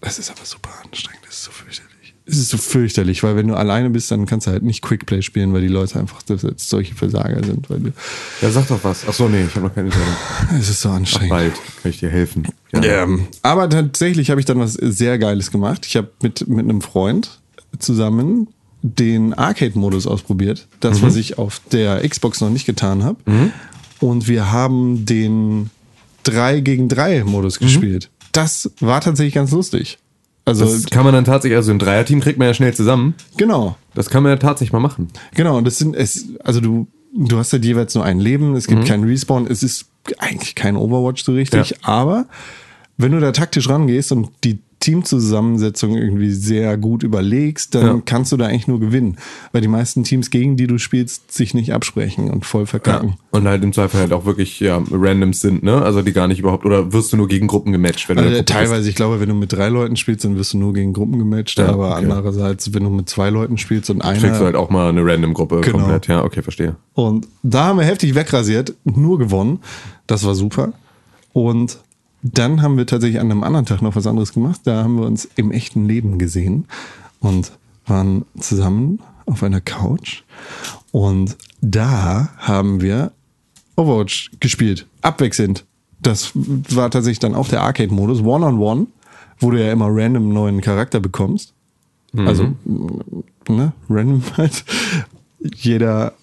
Es ist aber super anstrengend, es ist so fürchterlich. Es ist so fürchterlich, weil wenn du alleine bist, dann kannst du halt nicht Quickplay spielen, weil die Leute einfach das- das solche Versager sind. Weil Ja, sag doch was. Ach so, nee, ich habe noch keine Zeit. *laughs* es ist so anstrengend. Bald kann ich dir helfen. Ja. Ähm, aber tatsächlich habe ich dann was sehr Geiles gemacht. Ich habe mit, mit einem Freund zusammen den Arcade-Modus ausprobiert. Das, was ich auf der Xbox noch nicht getan habe. Und wir haben den 3 gegen 3 Modus gespielt. Das war tatsächlich ganz lustig. Also, Das kann man dann tatsächlich, also ein Dreierteam kriegt man ja schnell zusammen. genau. Das kann man ja tatsächlich mal machen. Genau, und das sind es, also du, du hast halt jeweils nur ein Leben, es gibt keinen Respawn, es ist eigentlich kein Overwatch so richtig, Ja. aber wenn du da taktisch rangehst und die Teamzusammensetzung irgendwie sehr gut überlegst, dann Ja. kannst du da eigentlich nur gewinnen. Weil die meisten Teams, gegen die du spielst, sich nicht absprechen und voll verkacken. Und halt im Zweifel halt auch wirklich ja, Randoms sind, ne? Also die gar nicht überhaupt, oder wirst du nur gegen Gruppen gematcht, wenn du Also Gruppe teilweise, ich glaube, wenn du mit drei Leuten spielst, dann wirst du nur gegen Gruppen gematcht, Ja, aber okay. andererseits, wenn du mit zwei Leuten spielst und bist, einer kriegst du halt auch mal eine Random-Gruppe Genau. komplett. Ja, okay, verstehe. Und da haben wir heftig wegrasiert, nur gewonnen. Das war super. Und dann haben wir tatsächlich an einem anderen Tag noch was anderes gemacht. Da haben wir uns im echten Leben gesehen und waren zusammen auf einer Couch. Und da haben wir Overwatch gespielt, abwechselnd. Das war tatsächlich dann auch der Arcade-Modus, One-on-One, wo du ja immer random neuen Charakter bekommst. Also, ne, random *laughs* halt. Jeder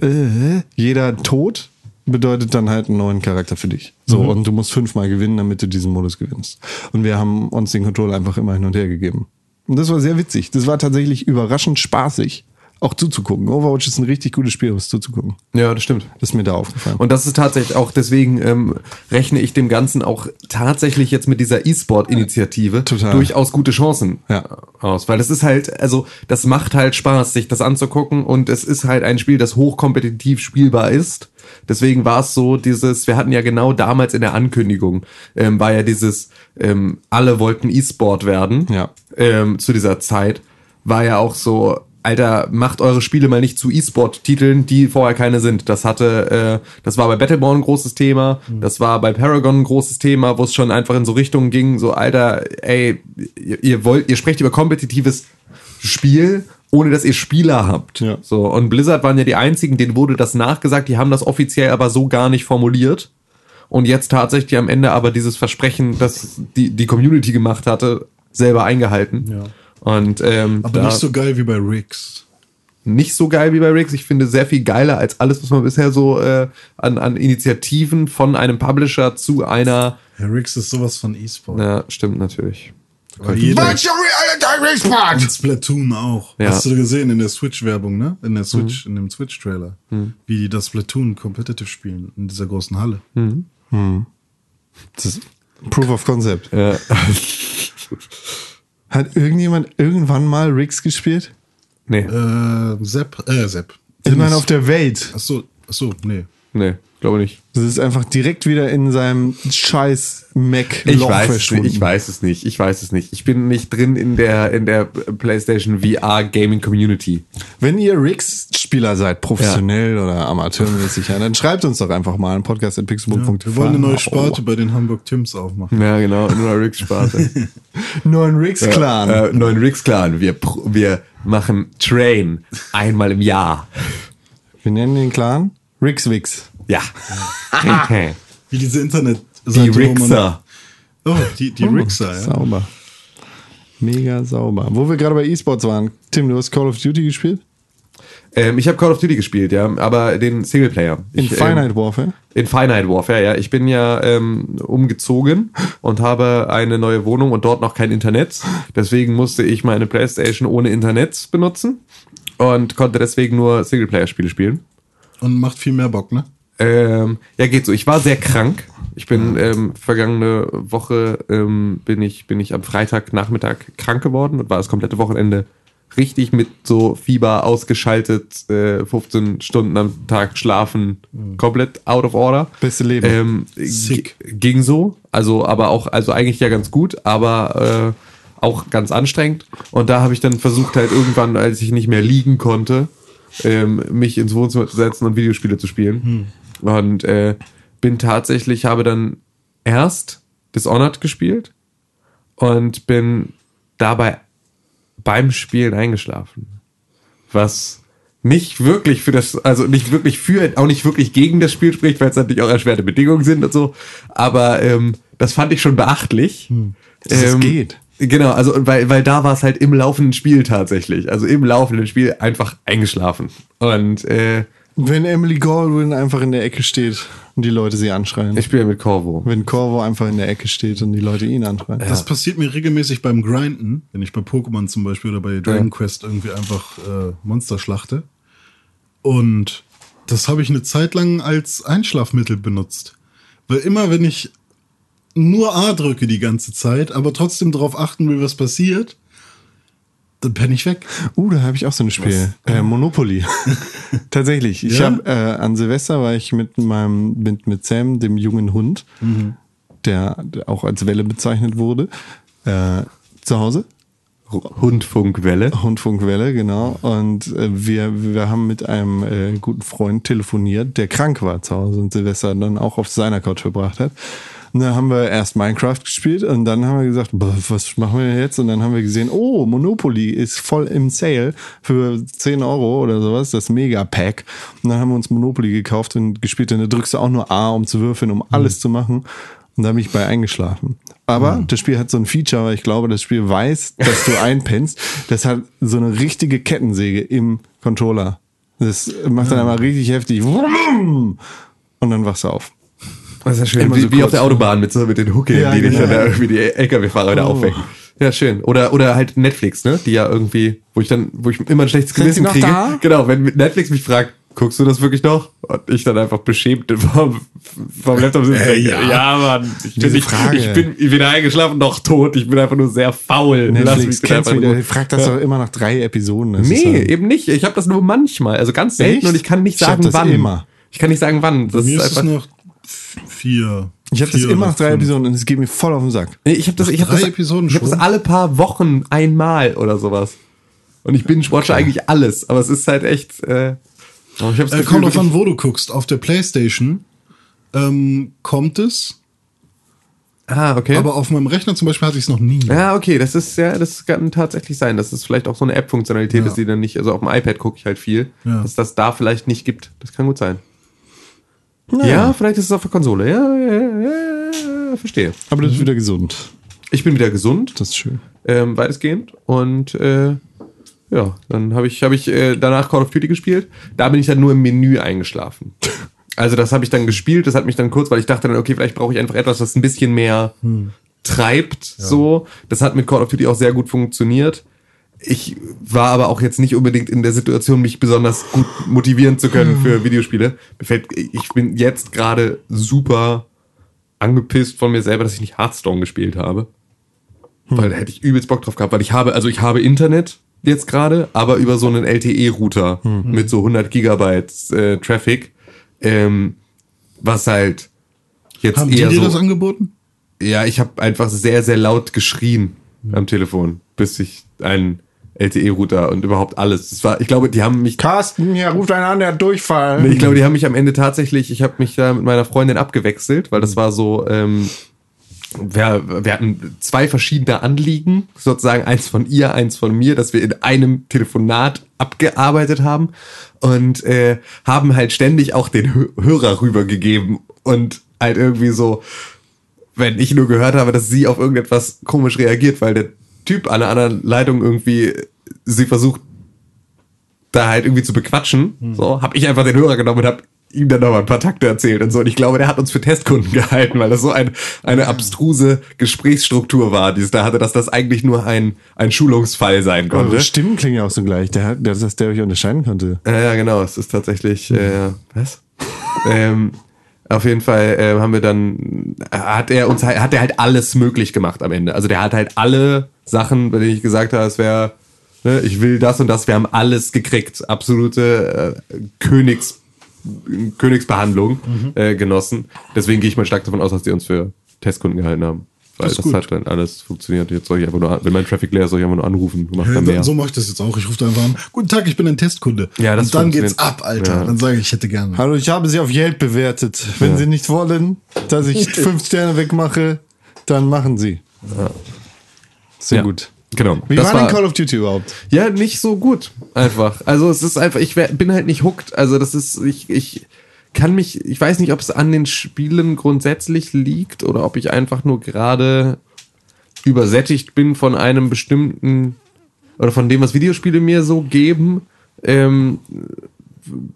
äh, jeder Tod bedeutet dann halt einen neuen Charakter für dich. So, und du musst fünfmal gewinnen, damit du diesen Modus gewinnst. Und wir haben uns den Controller einfach immer hin und her gegeben. Und das war sehr witzig. Das war tatsächlich überraschend spaßig, auch zuzugucken. Overwatch ist ein richtig gutes Spiel, um es zuzugucken. Ja, das stimmt. Das ist mir da aufgefallen. Und das ist tatsächlich auch, deswegen ähm, rechne ich dem Ganzen auch tatsächlich jetzt mit dieser E-Sport-Initiative Total. durchaus gute Chancen Ja. aus. Weil das ist halt, also das macht halt Spaß, sich das anzugucken und es ist halt ein Spiel, das hochkompetitiv spielbar ist. Deswegen war es so, dieses, wir hatten ja genau damals in der Ankündigung, ähm, war ja dieses, ähm, alle wollten E-Sport werden Ja. ähm, zu dieser Zeit, war ja auch so, Alter, macht eure Spiele mal nicht zu E-Sport-Titeln, die vorher keine sind. Das hatte, äh, das war bei Battleborn ein großes Thema, das war bei Paragon ein großes Thema, wo es schon einfach in so Richtungen ging, so, Alter, ey, ihr, ihr wollt, ihr sprecht über kompetitives Spiel, ohne dass ihr Spieler habt. Ja. So, und Blizzard waren ja die einzigen, denen wurde das nachgesagt, die haben das offiziell aber so gar nicht formuliert. Und jetzt tatsächlich am Ende aber dieses Versprechen, das die, die Community gemacht hatte, selber eingehalten. Ja. Und ähm, Aber nicht so geil wie bei Riggs. nicht so geil wie bei Riggs. Ich finde sehr viel geiler als alles, was man bisher so äh, an, an Initiativen von einem Publisher zu einer Ja, Rix ist sowas von E-Sport. Ja, stimmt natürlich. Virtual und Splatoon auch. Ja. Hast du gesehen in der Switch-Werbung, ne? In der Switch, in dem Switch-Trailer. Wie die das Splatoon competitive spielen in dieser großen Halle. Das ist Proof of Concept. Ja. *laughs* Hat irgendjemand irgendwann mal Riggs gespielt? nee, Äh, Sepp, äh, Sepp. Ich meine, auf der Welt. Achso, achso, nee. nee, glaube nicht. Das ist einfach direkt wieder in seinem scheiß Mac Ich Loch weiß, es ich weiß es nicht. Ich weiß es nicht. Ich bin nicht drin in der, in der PlayStation VR Gaming Community. Wenn ihr Riggs-Spieler seid, professionell oder amateurmäßig, ja, dann schreibt uns doch einfach mal einen Podcast at pixelbook.tv. Wir wollen eine neue Sparte bei den Hamburg Tims aufmachen. Ja, genau, in einer Riggs-Sparte. *laughs* Neuen Riggs-Clan. Äh, neuen Riggs-Clan. Wir, wir machen Train einmal im Jahr. Wir nennen den Clan Riggs-Wix. Ja. *laughs* Wie diese Internet. Die Rixer. Oh, die, die Rixer, ja. Sauber. Mega sauber. Wo wir gerade bei E-Sports waren. Tim, du hast Call of Duty gespielt? Ähm, ich habe Call of Duty gespielt, ja, aber den Singleplayer. In ich, Finite Ähm, Warfare? in Finite Warfare, ja. Ich bin ja ähm, umgezogen und habe eine neue Wohnung und dort noch kein Internet. Deswegen musste ich meine Playstation ohne Internet benutzen und konnte deswegen nur Singleplayer-Spiele spielen. Und macht viel mehr Bock, ne? Ähm, ja, geht so. Ich war sehr krank. Ich bin ähm, vergangene Woche ähm, bin ich bin ich am Freitagnachmittag krank geworden und war das komplette Wochenende richtig mit so Fieber ausgeschaltet, äh, 15 Stunden am Tag schlafen, komplett out of order. Beste Leben. Ähm, Sick. Ging so, also aber auch also eigentlich ja ganz gut, aber äh, auch ganz anstrengend. Und da habe ich dann versucht halt irgendwann, als ich nicht mehr liegen konnte, ähm, mich ins Wohnzimmer zu setzen und Videospiele zu spielen. Und äh, bin tatsächlich, habe dann erst Dishonored gespielt und bin dabei beim Spielen eingeschlafen. Was nicht wirklich für das, also nicht wirklich für, auch nicht wirklich gegen das Spiel spricht, weil es natürlich auch erschwerte Bedingungen sind und so. Aber ähm, das fand ich schon beachtlich. Dass es Ähm, geht. Genau, also weil, weil da war es halt im laufenden Spiel tatsächlich. Also im laufenden Spiel einfach eingeschlafen. Und äh, Wenn Emily Goldwyn einfach in der Ecke steht und die Leute sie anschreien. ich spiele ja mit Corvo. Wenn Corvo einfach in der Ecke steht und die Leute ihn anschreien. Das passiert mir regelmäßig beim Grinden, wenn ich bei Pokémon zum Beispiel oder bei Dragon Quest irgendwie einfach äh, Monster schlachte. Und das habe ich eine Zeit lang als Einschlafmittel benutzt. Weil immer, wenn ich nur A drücke die ganze Zeit, aber trotzdem darauf achten will, was passiert, dann penne ich weg. Uh, da habe ich auch so ein Spiel. Äh, Monopoly. *laughs* Tatsächlich. Ich Ja? habe äh, an Silvester war ich mit meinem mit mit Sam, dem jungen Hund, der, der auch als Welle bezeichnet wurde, äh, zu Hause. Hundfunkwelle. Hundfunkwelle, genau. Und äh, wir, wir haben mit einem äh, guten Freund telefoniert, der krank war zu Hause und Silvester dann auch auf seiner Couch verbracht hat. Und dann haben wir erst Minecraft gespielt und dann haben wir gesagt, "Boah, was machen wir jetzt? Und dann haben wir gesehen, oh, Monopoly ist voll im Sale für 10 Euro oder sowas, das Mega-Pack. Und dann haben wir uns Monopoly gekauft und gespielt. Und da drückst du auch nur A, um zu würfeln, um alles zu machen. Und da bin ich bei eingeschlafen. Aber das Spiel hat so ein Feature, weil ich glaube, das Spiel weiß, dass du *laughs* einpennst. Das hat so eine richtige Kettensäge im Controller. Das macht dann einmal richtig heftig. Und dann wachst du auf. Das ist ja schön. Immer Wie, so wie auf der Autobahn mit, so, mit den Huckeln, Ja, die dich genau. dann da irgendwie die LKW-Fahrer Oh. aufwecken. Ja, schön. Oder, oder halt Netflix, ne? Die ja irgendwie, wo ich dann, wo ich immer ein schlechtes Sind Gewissen kriege. da? Genau, wenn Netflix mich fragt, guckst du das wirklich noch? Und ich dann einfach beschämt *laughs* vom, vom Laptop sitze. Äh, ja. ja, Mann. Ich bin, Frage. ich bin weder eingeschlafen noch tot. Ich bin einfach nur sehr faul. Lass Netflix, mich du in wieder, fragt das doch immer nach drei Episoden. Das Nee, ja- eben nicht. Ich habe das nur manchmal. Also ganz selten Echt? und ich kann nicht Ich hab sagen, das wann. immer. Ich kann nicht sagen, wann. Bei Das mir ist ist es einfach. noch vier. Ich habe das immer nach drei fünf. Episoden und es geht mir voll auf den Sack. Nee, ich habe das, ich hab drei das, Episoden ich hab das schon? alle paar Wochen einmal oder sowas. Und ich bin watche eigentlich alles, aber es ist halt echt. Äh, ich hab's Äh, Gefühl, kommt drauf an, wo du guckst. Auf der Playstation ähm, kommt es, Ah, okay. aber auf meinem Rechner zum Beispiel hatte ich es noch nie. ja, okay, das ist ja, das kann tatsächlich sein, dass es vielleicht auch so eine App-Funktionalität Ja. ist, die dann nicht, also auf dem iPad gucke ich halt viel, Ja. dass das da vielleicht nicht gibt. Das kann gut sein. Ja, vielleicht ist es auf der Konsole. Ja, ja, ja, ja verstehe. Aber das ist wieder gesund. Ich bin wieder gesund. Das ist schön. ähm, weitestgehend. Und äh, ja, dann habe ich, hab ich äh, danach Call of Duty gespielt. Da bin ich dann nur im Menü eingeschlafen. *laughs* also das habe ich dann gespielt, das hat mich dann kurz, weil ich dachte dann, okay, vielleicht brauche ich einfach etwas, was ein bisschen mehr treibt, so. Das hat mit Call of Duty auch sehr gut funktioniert. Ich war aber auch jetzt nicht unbedingt in der Situation, mich besonders gut motivieren zu können für Videospiele. Mir fällt, ich bin jetzt gerade super angepisst von mir selber, dass ich nicht Hearthstone gespielt habe. Weil da hätte ich übelst Bock drauf gehabt, weil ich habe, also ich habe Internet jetzt gerade, aber über so einen LTE-Router mit so 100 Gigabyte äh, Traffic, ähm, was halt jetzt Haben die eher dir so, das angeboten? ja, ich habe einfach sehr, sehr laut geschrien am Telefon, bis ich einen LTE-Router und überhaupt alles. Das war, ich glaube, die haben mich Carsten, hier ruft einer an, der hat Durchfall. Nee, ich glaube, die haben mich am Ende tatsächlich, ich habe mich da mit meiner Freundin abgewechselt, weil das war so, ähm, wir, wir hatten zwei verschiedene Anliegen, sozusagen eins von ihr, eins von mir, dass wir in einem Telefonat abgearbeitet haben und äh, haben halt ständig auch den Hö- Hörer rübergegeben und halt irgendwie so, wenn ich nur gehört habe, dass sie auf irgendetwas komisch reagiert, weil der Typ an der anderen Leitung irgendwie sie versucht da halt irgendwie zu bequatschen, so, habe ich einfach den Hörer genommen und habe ihm dann noch mal ein paar Takte erzählt und so. Und ich glaube, der hat uns für Testkunden *laughs* gehalten, weil das so ein, eine abstruse Gesprächsstruktur war, die es da hatte, dass das eigentlich nur ein, ein Schulungsfall sein konnte. Eure Stimmen klingen ja auch so gleich. Der, hat- der, dass der euch unterscheiden konnte. Ja, ja, genau. Es ist tatsächlich, äh, was? *laughs* ähm, auf jeden Fall äh, haben wir dann, hat er uns halt, hat er halt alles möglich gemacht am Ende. Also der hat halt alle Sachen, bei denen ich gesagt habe, es wäre, ne, ich will das und das, wir haben alles gekriegt. Absolute äh, Königs, Königsbehandlung äh, genossen. Deswegen gehe ich mal stark davon aus, dass die uns für Testkunden gehalten haben. Weil Das das, hat dann alles funktioniert. Jetzt soll ich einfach nur, an- wenn mein Traffic leer ist, soll ich einfach nur anrufen. Du machst dann mehr. So mache ich das jetzt auch. Ich rufe da einfach an. Guten Tag, ich bin ein Testkunde. Ja, das Und dann geht's ab, Alter. Ja. Dann sage ich, ich hätte gerne. Hallo, ich habe sie auf Yelp bewertet. Wenn sie nicht wollen, dass ich *laughs* fünf Sterne wegmache, dann machen sie. Sehr Ja. gut. Genau. Wie Das war denn Call of Duty überhaupt? Ja, nicht so gut. Einfach. Also es ist einfach, ich wär, bin halt nicht hooked. Also das ist, ich, ich kann mich, ich weiß nicht, ob es an den Spielen grundsätzlich liegt oder ob ich einfach nur gerade übersättigt bin von einem bestimmten oder von dem, was Videospiele mir so geben. Ähm,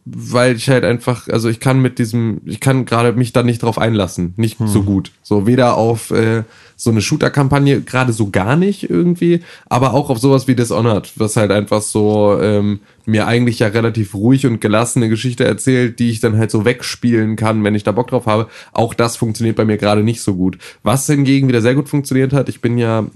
weil ich halt einfach, also ich kann mit diesem, ich kann gerade mich da nicht drauf einlassen, nicht so gut. So weder auf äh, so eine Shooter-Kampagne, gerade so gar nicht irgendwie, aber auch auf sowas wie Dishonored, was halt einfach so ähm, mir eigentlich ja relativ ruhig und gelassene Geschichte erzählt, die ich dann halt so wegspielen kann, wenn ich da Bock drauf habe. Auch das funktioniert bei mir gerade nicht so gut. Was hingegen wieder sehr gut funktioniert hat, ich bin ja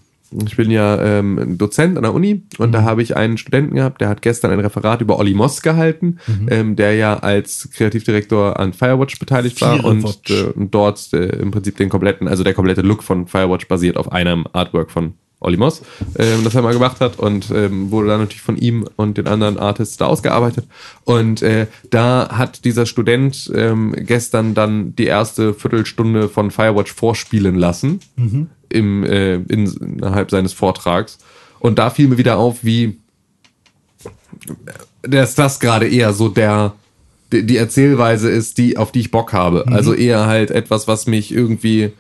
ich bin ja ähm, Dozent an der Uni und Mhm. da habe ich einen Studenten gehabt, der hat gestern ein Referat über Olli Moss gehalten, Mhm. ähm, der ja als Kreativdirektor an Firewatch beteiligt war und, äh, und dort äh, im Prinzip den kompletten, also der komplette Look von Firewatch basiert auf einem Artwork von Olli Moss, ähm, das er mal gemacht hat und ähm, wurde dann natürlich von ihm und den anderen Artists da ausgearbeitet. Und äh, da hat dieser Student ähm, gestern dann die erste Viertelstunde von Firewatch vorspielen lassen im, äh, in, innerhalb seines Vortrags. Und da fiel mir wieder auf, wie dass das gerade eher so der die die Erzählweise ist, die auf die ich Bock habe. Also eher halt etwas, was mich irgendwie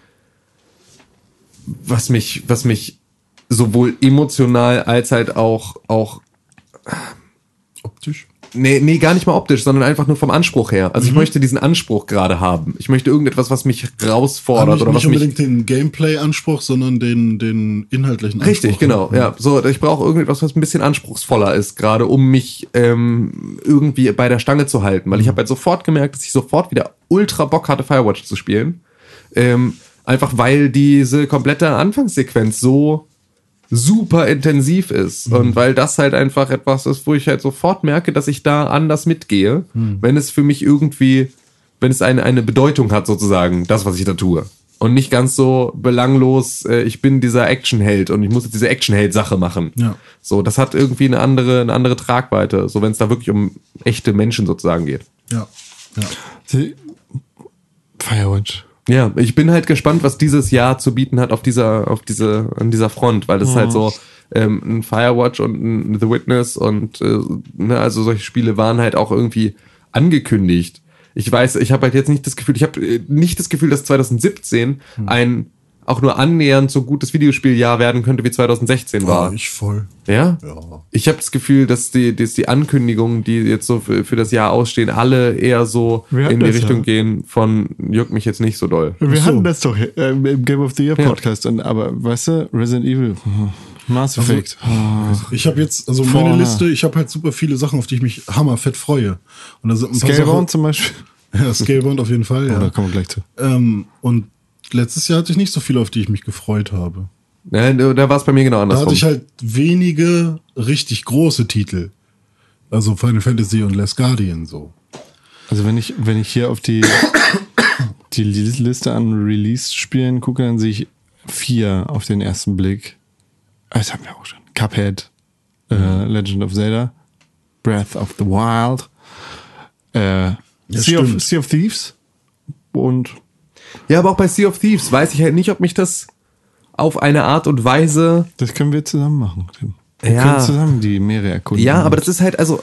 was mich was mich sowohl emotional als halt auch auch Optisch. Nee, nee, gar nicht mal optisch, sondern einfach nur vom Anspruch her. Also ich möchte diesen Anspruch gerade haben. Ich möchte irgendetwas, was mich herausfordert nicht, oder was nicht unbedingt den Gameplay-Anspruch, sondern den, den inhaltlichen Anspruch. Richtig, genau. Ja, so ich brauche irgendetwas, was ein bisschen anspruchsvoller ist, gerade um mich ähm, irgendwie bei der Stange zu halten, weil ich habe halt sofort gemerkt, dass ich sofort wieder ultra Bock hatte, Firewatch zu spielen. Ähm, einfach weil diese komplette Anfangssequenz so super intensiv ist und weil das halt einfach etwas ist, wo ich halt sofort merke, dass ich da anders mitgehe, wenn es für mich irgendwie, wenn es eine, eine Bedeutung hat sozusagen, das, was ich da tue. Und nicht ganz so belanglos, äh, ich bin dieser Actionheld und ich muss jetzt diese Actionheld-Sache machen. Ja. So, das hat irgendwie eine andere, eine andere Tragweite, so wenn es da wirklich um echte Menschen sozusagen geht. Ja. ja. Firewatch. Ja, ich bin halt gespannt, was dieses Jahr zu bieten hat auf dieser, auf diese, an dieser Front, weil das ist halt so ähm, ein Firewatch und ein The Witness und äh, ne, also solche Spiele waren halt auch irgendwie angekündigt. Ich weiß, ich habe halt jetzt nicht das Gefühl, ich habe äh, nicht das Gefühl, dass 2017 ein auch nur annähernd so gutes Videospieljahr werden könnte, wie 2016 war. War ich voll. Ja? Ja. Ich habe das Gefühl, dass die, dass die Ankündigungen, die jetzt so für, für das Jahr ausstehen, alle eher so Wir in die Richtung ja. gehen von juckt mich jetzt nicht so doll. Wir so. hatten das doch äh, im Game of the Year Ja. Podcast, und, aber weißt du, Resident Evil, hm, Mass Also, Effect. ah, Ich habe jetzt, also Vorne. meine Liste, ich habe halt super viele Sachen, auf die ich mich hammerfett freue. Und da sind ein paar Scalebound Sachen, zum Beispiel. *laughs* ja, Scalebound auf jeden Fall, Oh, da ja. kommen wir gleich zu. Ähm, und letztes Jahr hatte ich nicht so viele, auf die ich mich gefreut habe. Ja, da war es bei mir genau Da andersrum. hatte ich halt wenige richtig große Titel. Also Final Fantasy und Last Guardian so. Also wenn ich, wenn ich hier auf die, *coughs* die Liste an Release-Spielen gucke, dann sehe ich vier auf den ersten Blick. Ah, Das haben wir auch schon. Cuphead, äh, Legend of Zelda, Breath of the Wild, äh, sea, of, sea of Thieves und ja, aber auch bei Sea of Thieves weiß ich halt nicht, ob mich das auf eine Art und Weise. das können wir zusammen machen. Tim. Wir Ja. können zusammen die Meere erkunden. Ja, aber das ist halt, also.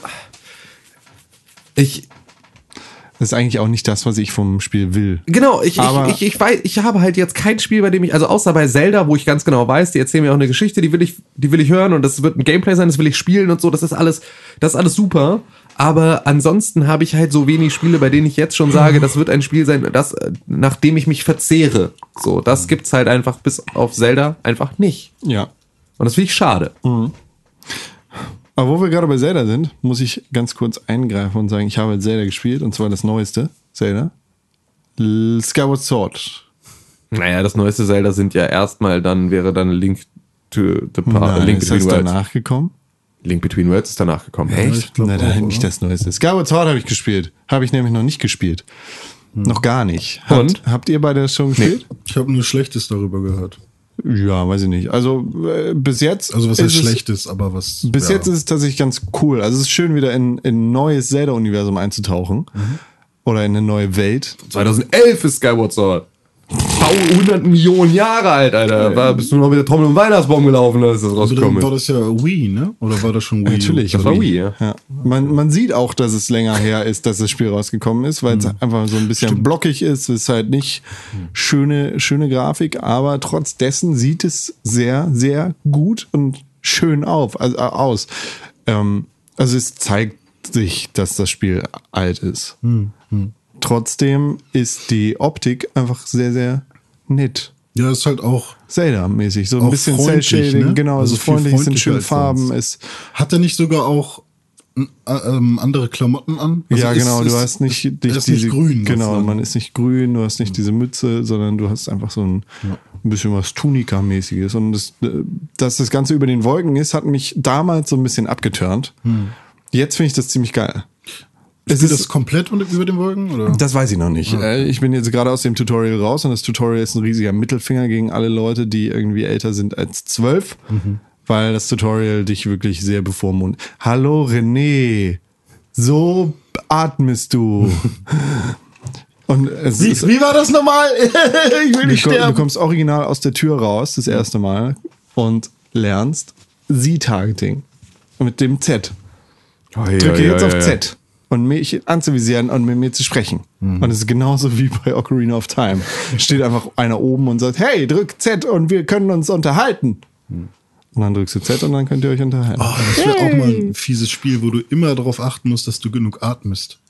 Ich, das ist eigentlich auch nicht das, was ich vom Spiel will. Genau, ich, Aber- ich, ich, ich weiß, ich habe halt jetzt kein Spiel, bei dem ich, also außer bei Zelda, wo ich ganz genau weiß, die erzählen mir auch eine Geschichte, die will ich, die will ich hören und das wird ein Gameplay sein, das will ich spielen und so, das ist alles, das ist alles super. Aber ansonsten habe ich halt so wenig Spiele, bei denen ich jetzt schon sage, das wird ein Spiel sein, das, äh, nachdem ich mich verzehre. So, das gibt's halt einfach bis auf Zelda einfach nicht. Ja. Und das finde ich schade. Aber wo wir gerade bei Zelda sind, muss ich ganz kurz eingreifen und sagen, ich habe Zelda gespielt und zwar das neueste Zelda. Skyward Sword. Naja, das neueste Zelda sind ja erstmal dann, wäre dann Link to the Past, Link ist das danach gekommen? Link Between Worlds ist danach gekommen. ich glaub Nein, auch, nicht oder? das neueste. Skyward Sword habe ich gespielt. Habe ich nämlich noch nicht gespielt. Noch gar nicht. Habt, Und? Habt ihr beide das schon gespielt? Ich habe nur Schlechtes darüber gehört. Ja, weiß ich nicht. Also äh, bis jetzt. Also was ist Schlechtes, aber was. Bis ja. jetzt ist es tatsächlich ganz cool. Also es ist schön, wieder in, in ein neues Zelda-Universum einzutauchen. Oder in eine neue Welt. 2011 ist Skyward Sword. Schau, 100 Millionen Jahre alt, Alter. War, bist du noch mit der Trommel und Weihnachtsbaum gelaufen, als das rausgekommen war das ja Wii, ne? Oder war das schon Wii? Natürlich. Das war Wii, ja. Ja. Man, man sieht auch, dass es länger her ist, dass das Spiel rausgekommen ist, weil es einfach so ein bisschen blockig ist. Es ist halt nicht schöne, schöne Grafik, aber trotz dessen sieht es sehr, sehr gut und schön auf, also, äh, aus. Ähm, also es zeigt sich, dass das Spiel alt ist. Trotzdem ist die Optik einfach sehr, sehr nett. Ja, ist halt auch. Zelda-mäßig, so ein bisschen Cell-Shading, ne? genau, Also also freundlich, sind schöne Farben, es Hat er nicht sogar auch äh, ähm, andere Klamotten an? Also ja, ist- genau, ist- du hast nicht, er nicht ist diese, nicht grün. Genau, sozusagen. man ist nicht grün, du hast nicht diese Mütze, sondern du hast einfach so ein, ein bisschen was Tunika-mäßiges. Und das, äh, dass das Ganze über den Wolken ist, hat mich damals so ein bisschen abgeturnt. Jetzt finde ich das ziemlich geil. Es Ist das komplett unter- über den Wolken? Oder? das weiß ich noch nicht. Äh, Ich bin jetzt gerade aus dem Tutorial raus und das Tutorial ist ein riesiger Mittelfinger gegen alle Leute, die irgendwie älter sind als zwölf, weil das Tutorial dich wirklich sehr bevormundet. Hallo René, so atmest du. *laughs* und es ist, wie war das nochmal? *laughs* ich will du, komm- du kommst original aus der Tür raus, das erste Mal, und lernst Z-Targeting mit dem Z. Drücke jetzt auf Z. Und mich anzuvisieren und mit mir zu sprechen. Und es ist genauso wie bei Ocarina of Time. Steht einfach einer oben und sagt, hey, drück Z und wir können uns unterhalten. Und dann drückst du Z und dann könnt ihr euch unterhalten. Oh, das wäre auch mal ein fieses Spiel, wo du immer darauf achten musst, dass du genug atmest.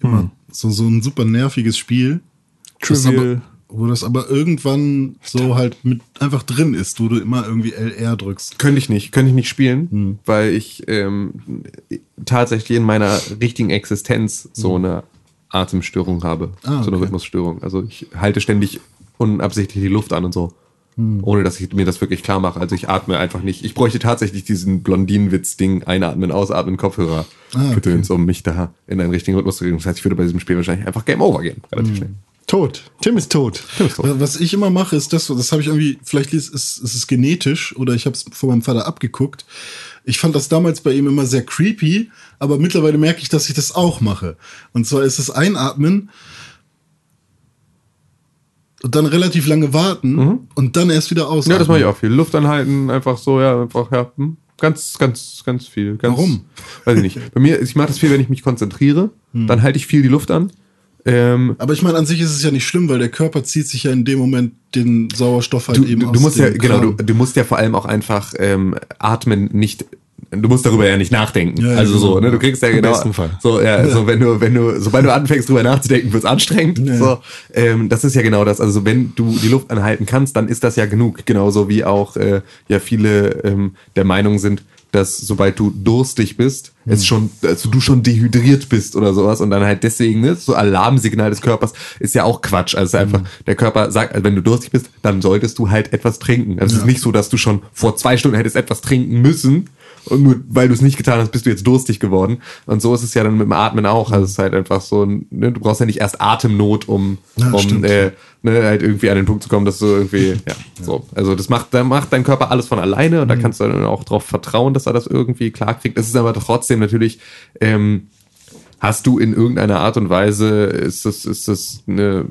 Immer so, so ein super nerviges Spiel. Trivial. Wo das aber irgendwann so halt mit einfach drin ist, wo du immer irgendwie LR drückst. Könnte ich nicht, könnte ich nicht spielen, Hm. weil ich ähm, tatsächlich in meiner richtigen Existenz so eine Atemstörung habe, Hm. Ah, so eine okay. Rhythmusstörung. Also ich halte ständig unabsichtlich die Luft an und so, Hm. ohne dass ich mir das wirklich klar mache. Also ich atme einfach nicht. Ich bräuchte tatsächlich diesen Blondinenwitz-Ding, einatmen, ausatmen, Kopfhörer, Ah, gedöns, um mich da in einen richtigen Rhythmus zu kriegen. Das heißt, ich würde bei diesem Spiel wahrscheinlich einfach Game Over gehen, Hm. relativ schnell. Tot. Tim ist tot. Was ich immer mache, ist das, das habe ich irgendwie, vielleicht ist es, ist es genetisch oder ich habe es von meinem Vater abgeguckt. Ich fand das damals bei ihm immer sehr creepy, aber mittlerweile merke ich, dass ich das auch mache. Und zwar ist es Einatmen und dann relativ lange warten und dann erst wieder ausatmen. Ja, das mache ich auch viel. Luft anhalten, einfach so, ja, einfach, ja, hm, ganz, ganz, ganz viel. Ganz, Warum? Weiß ich nicht. Bei mir, ich mache das viel, wenn ich mich konzentriere, Hm. dann halte ich viel die Luft an. Ähm, Aber ich meine, an sich ist es ja nicht schlimm, weil der Körper zieht sich ja in dem Moment den Sauerstoff halt du, eben du, aus du musst ja, dem genau, du, Kram. du musst ja vor allem auch einfach ähm, atmen nicht. Du musst darüber ja nicht nachdenken. Ja, ja, also so, genau. ne, du kriegst ja genau. besten Fall. So, ja, so wenn du, wenn du, sobald du anfängst drüber nachzudenken, wird's anstrengend. Ja. So, ähm, das ist ja genau das. Also so, wenn du die Luft anhalten kannst, dann ist das ja genug. Genauso wie auch äh, ja viele ähm, der Meinung sind, dass sobald du durstig bist, es schon, also du schon dehydriert bist oder sowas und dann halt deswegen, ne, so Alarmsignal des Körpers ist ja auch Quatsch. Also einfach, der Körper sagt, also wenn du durstig bist, dann solltest du halt etwas trinken. Also es ist nicht so, dass du schon vor zwei Stunden hättest etwas trinken müssen und nur weil du es nicht getan hast, bist du jetzt durstig geworden. Und so ist es ja dann mit dem Atmen auch. Also es ist halt einfach so, ne, du brauchst ja nicht erst Atemnot, um, Ja, um stimmt. äh, ne, halt irgendwie an den Punkt zu kommen, dass du irgendwie, ja, so. Also das macht, da macht dein Körper alles von alleine und da kannst du dann auch drauf vertrauen, dass er das irgendwie klar kriegt. Es ist aber trotzdem natürlich, ähm, hast du in irgendeiner Art und Weise, ist das, ist das eine,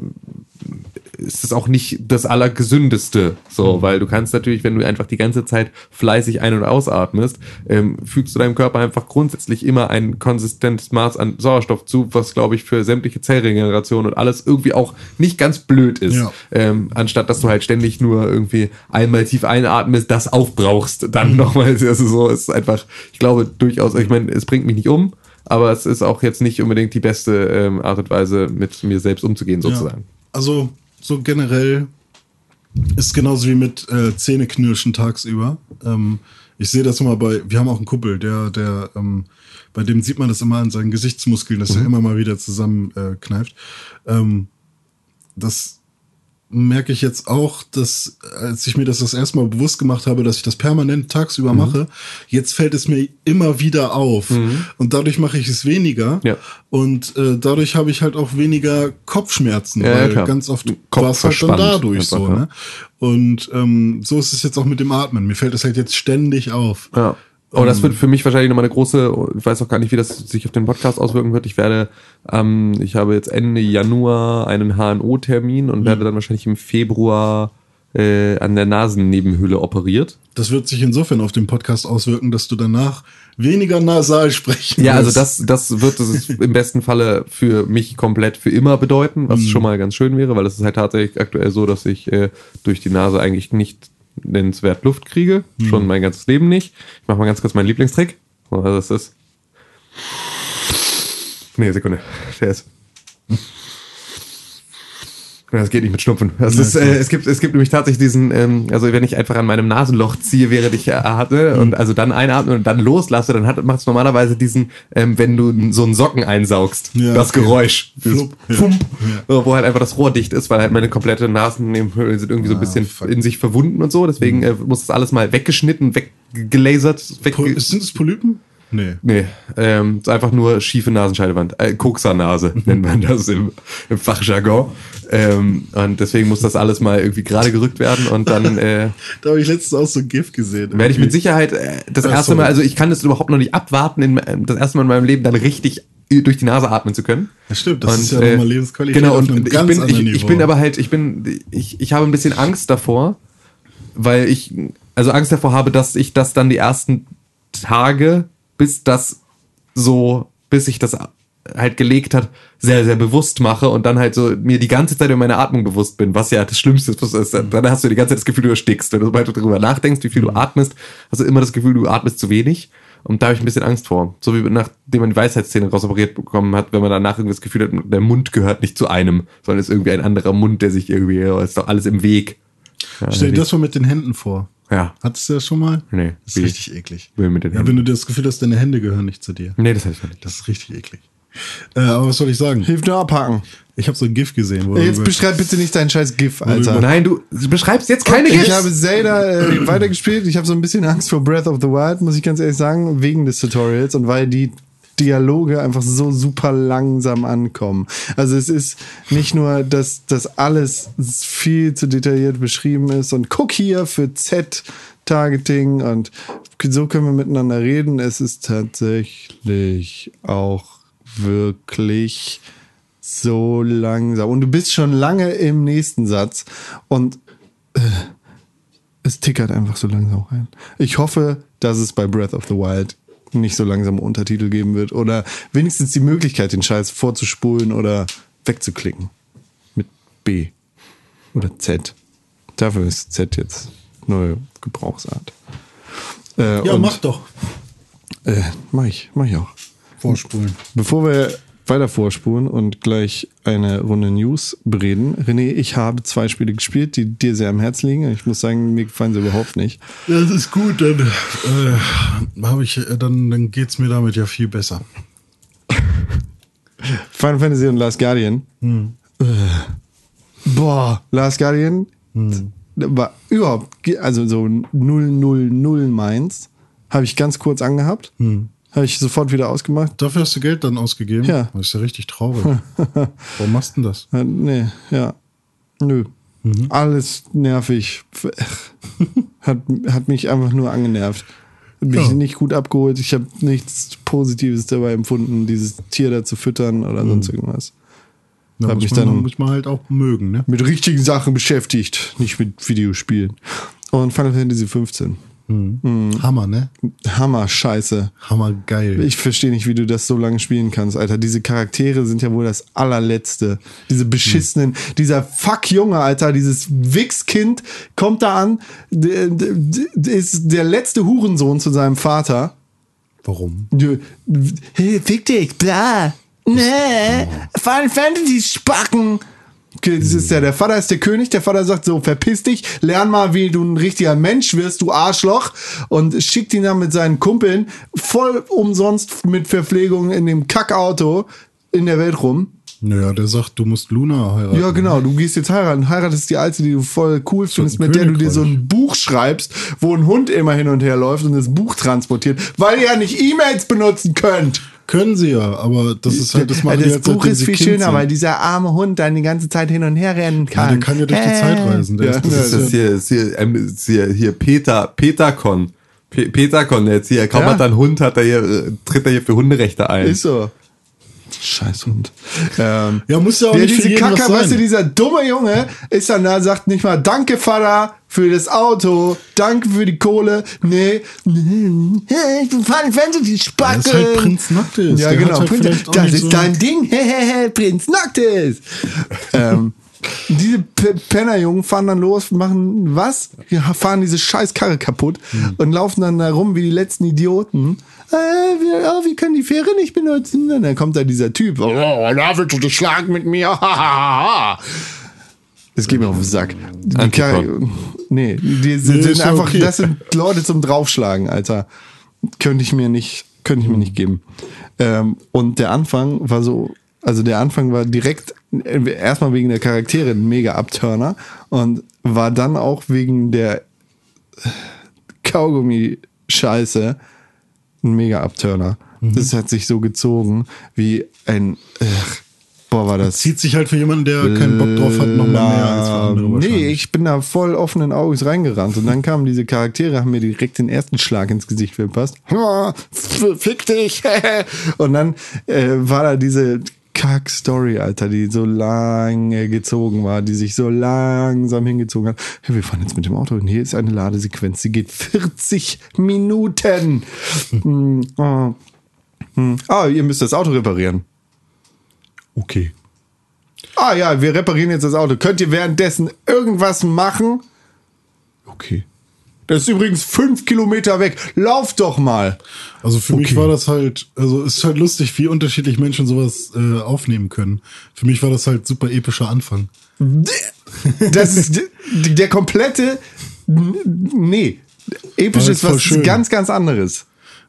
ist das auch nicht das Allergesündeste, so, weil du kannst natürlich, wenn du einfach die ganze Zeit fleißig ein- und ausatmest, ähm, fügst du deinem Körper einfach grundsätzlich immer ein konsistentes Maß an Sauerstoff zu, was, glaube ich, für sämtliche Zellregeneration und alles irgendwie auch nicht ganz blöd ist. Ja. Ähm, anstatt dass du halt ständig nur irgendwie einmal tief einatmest, das aufbrauchst, dann nochmal, *laughs* also so, ist einfach, ich glaube durchaus, ich meine, es bringt mich nicht um, aber es ist auch jetzt nicht unbedingt die beste ähm, Art und Weise, mit mir selbst umzugehen, sozusagen. Ja. Also so generell ist genauso wie mit äh, Zähneknirschen tagsüber. Ähm, ich sehe das immer bei, wir haben auch einen Kumpel, der, der, ähm, bei dem sieht man das immer an seinen Gesichtsmuskeln, dass er immer mal wieder zusammenkneift. Äh, ähm, das merke ich jetzt auch, dass als ich mir das das erste Mal bewusst gemacht habe, dass ich das permanent tagsüber Mhm. mache, jetzt fällt es mir immer wieder auf und dadurch mache ich es weniger Ja. und äh, dadurch habe ich halt auch weniger Kopfschmerzen, Ja, ja, weil klar. ganz oft war es halt dann dadurch einfach, so. ja. Ne? Und ähm, so ist es jetzt auch mit dem Atmen. Mir fällt es halt jetzt ständig auf. Ja. Aber das wird für mich wahrscheinlich nochmal eine große, ich weiß auch gar nicht, wie das sich auf den Podcast auswirken wird. Ich werde, ähm, ich habe jetzt Ende Januar einen HNO-Termin und werde dann wahrscheinlich im Februar äh, an der Nasennebenhöhle operiert. Das wird sich insofern auf den Podcast auswirken, dass du danach weniger nasal sprechen Ja, also das, das wird es *laughs* im besten Falle für mich komplett für immer bedeuten, was schon mal ganz schön wäre, weil es ist halt tatsächlich aktuell so, dass ich äh, durch die Nase eigentlich nicht nennenswert Luft kriege, schon mein ganzes Leben nicht. Ich mache mal ganz kurz meinen Lieblingstrick. So, Also das ist. Nee, Sekunde. Der ist. Ja, Das geht nicht mit Schnupfen. Das ist, äh, es, gibt, es gibt nämlich tatsächlich diesen, ähm, also wenn ich einfach an meinem Nasenloch ziehe, während ich äh, atme und also dann einatme und dann loslasse, dann macht es normalerweise diesen, ähm, wenn du so einen Socken einsaugst, Ja, das okay. Geräusch. Ja. Fump, Ja. wo halt einfach das Rohr dicht ist, weil halt meine komplette Nasennebenhöhlen sind irgendwie so ein Ah, bisschen fuck. in sich verwunden und so. Deswegen äh, muss das alles mal weggeschnitten, weggelasert, Po wegge sind es Polypen? Nee. Nee, ähm, ist einfach nur schiefe Nasenscheidewand. Äh, Koksernase nennt man das im, im Fachjargon. Ähm, und deswegen muss das alles mal irgendwie gerade gerückt werden und dann *laughs* äh, Da habe ich letztens auch so ein GIF gesehen. werde ich mit Sicherheit äh, das Ah, erste. Mal, also ich kann das überhaupt noch nicht abwarten, in, äh, das erste Mal in meinem Leben dann richtig durch die Nase atmen zu können. Ja, stimmt, das Und, ist ja äh, nochmal Lebensqualität Genau, auf und einem ich bin, ich, ich bin aber halt, ich bin, ich, ich habe ein bisschen Angst davor, weil ich, also Angst davor habe, dass ich das dann die ersten Tage, bis das so, bis sich das halt gelegt hat, sehr, sehr bewusst mache und dann halt so mir die ganze Zeit über meine Atmung bewusst bin, was ja das Schlimmste ist. was ist. Dann hast du die ganze Zeit das Gefühl, du erstickst. Wenn du sobald du darüber nachdenkst, wie viel du atmest, hast du immer das Gefühl, du atmest zu wenig. Und da habe ich ein bisschen Angst vor. So wie nachdem man die Weisheitszähne rausoperiert bekommen hat, wenn man danach irgendwie das Gefühl hat, der Mund gehört nicht zu einem, sondern ist irgendwie ein anderer Mund, der sich irgendwie, ist doch alles im Weg. Stell dir das mal mit den Händen vor. Ja. Hattest du das schon mal? Nee. Das ist richtig eklig. Wie mit den ja, Händen? wenn du das Gefühl hast, deine Hände gehören nicht zu dir. Nee, das hatte ich nicht. Das ist richtig eklig. Äh, aber was soll ich sagen? Hilf nur abhaken. Ich habe so ein GIF gesehen. Wo Jetzt beschreib bitte nicht deinen scheiß GIF, Alter. Nein, du beschreibst jetzt keine Ich Gifts. habe Zelda äh, weitergespielt. Ich habe so ein bisschen Angst vor Breath of the Wild, muss ich ganz ehrlich sagen, wegen des Tutorials und weil die Dialoge einfach so super langsam ankommen. Also es ist nicht nur, dass das alles viel zu detailliert beschrieben ist und guck hier für Z-Targeting und so können wir miteinander reden. Es ist tatsächlich auch wirklich so langsam. Und du bist schon lange im nächsten Satz und äh, es tickert einfach so langsam rein. Ich hoffe, dass es bei Breath of the Wild nicht so langsam Untertitel geben wird oder wenigstens die Möglichkeit, den Scheiß vorzuspulen oder wegzuklicken. Mit B oder Z. Dafür ist Z jetzt neue Gebrauchsart. Äh, Ja, mach doch. Äh, mach ich, mach ich auch. Vorspulen. Bevor wir weiter vorspulen und gleich eine Runde News bereden, René, ich habe zwei Spiele gespielt, die dir sehr am Herzen liegen. Ich muss sagen, mir gefallen sie überhaupt nicht. Das ist gut, dann äh, habe ich, äh, dann, dann geht's mir damit ja viel besser. *laughs* Final Fantasy und Last Guardian. Äh, Boah, Last Guardian war überhaupt, also so 000 meins. Habe ich ganz kurz angehabt. Habe ich sofort wieder ausgemacht. Dafür hast du Geld dann ausgegeben? Ja. Das ist ja richtig traurig. *laughs* Warum machst du denn das? Äh, nee, ja. Nö. Alles nervig. *laughs* hat, hat mich einfach nur angenervt. Mich Ja. nicht gut abgeholt. Ich habe nichts Positives dabei empfunden, dieses Tier da zu füttern oder sonst irgendwas. Da muss mich man, dann- muss man halt auch mögen, ne? Mit richtigen Sachen beschäftigt, nicht mit Videospielen. Und Final Fantasy 15. Hammer, ne? Hammer, scheiße. Hammer geil. Ich verstehe nicht, wie du das so lange spielen kannst, Alter. Diese Charaktere sind ja wohl das allerletzte. Diese beschissenen, dieser Fuck-Junge, Alter, dieses Wichskind kommt da an, ist der letzte Hurensohn zu seinem Vater. Warum? Hey, fick dich, bla. Nee, Final Fantasy Spacken. Okay, das ist ja, der Vater ist der König, der Vater sagt so, verpiss dich, lern mal, wie du ein richtiger Mensch wirst, du Arschloch, und schickt ihn dann mit seinen Kumpeln voll umsonst mit Verpflegung in dem Kackauto in der Welt rum. Naja, der sagt, du musst Luna heiraten. Ja, genau, du gehst jetzt heiraten. Heiratest die Alte, die du voll cool findest, mit der du dir so ein Buch schreibst, wo ein Hund immer hin und her läuft und das Buch transportiert, weil ihr ja nicht E-Mails benutzen könnt. Können sie ja, aber das ist halt, das machen das die halt, Buch ist viel Kind schöner, sind. weil dieser arme Hund dann die ganze Zeit hin und her rennen ja, kann. der kann ja durch die Äh. Zeit reisen. Der Ja, ist, das ja, Das ist ist ja, hier, ist hier, ähm, ist hier, hier Peter, Petercon. Pe Petercon jetzt hier. Kaum Ja. hat er einen Hund, hat er hier, äh, tritt er hier für Hunderechte ein. Ist so. Scheiß Hund. Ähm, ja, muss ja auch der, nicht diese Kacker, weißt du, dieser dumme Junge ist dann da, sagt nicht mal Danke, Vater, für das Auto, danke für die Kohle. Nee, nee, ich bin Final Fantasy Spackel. Das ist halt Prinz Noctis. Ja, Der genau. halt Prinz, das ist so- dein Ding. *laughs* Prinz Noctis. ähm, diese Pennerjungen fahren dann los, machen was? Fahren diese scheiß Karre kaputt Mhm. und laufen dann da rum wie die letzten Idioten. Äh, wir, oh, wir können die Fähre nicht benutzen. Und dann kommt da dieser Typ. Oh, da willst du dich schlagen mit mir. *laughs* Es geht mir auf den Sack. Die. Karre- nee, die Nee, sind ist ja einfach, okay. das sind Leute zum Draufschlagen, Alter. Könnte ich mir nicht, könnte ich mir nicht geben. Ähm, und der Anfang war so, also der Anfang war direkt, äh, erstmal wegen der Charaktere ein mega Abturner und war dann auch wegen der Kaugummi-Scheiße ein mega Abturner. Mhm. Das hat sich so gezogen wie ein, äh, boah, war das. Zieht sich halt für jemanden, der keinen Bock drauf hat, nochmal mehr als für andere Nee, ich bin da voll offenen Auges reingerannt und dann kamen diese Charaktere, haben mir direkt den ersten Schlag ins Gesicht verpasst. *laughs* Fick dich! *laughs* und dann äh, war da diese Kack-Story, Alter, die so lange gezogen war, die sich so langsam hingezogen hat. Hey, wir fahren jetzt mit dem Auto und hier ist eine Ladesequenz, die geht 40 Minuten. Hm, oh. Hm. Ah, ihr müsst das Auto reparieren. Okay. Ah ja, wir reparieren jetzt das Auto. Könnt ihr währenddessen irgendwas machen? Okay. Das ist übrigens fünf Kilometer weg. Lauf doch mal. Also für mich war das halt, also es ist halt lustig, wie unterschiedlich Menschen sowas äh, aufnehmen können. Für mich war das halt super epischer Anfang. Das ist der komplette. Nee. Episch ist voll was schön. ganz, ganz anderes.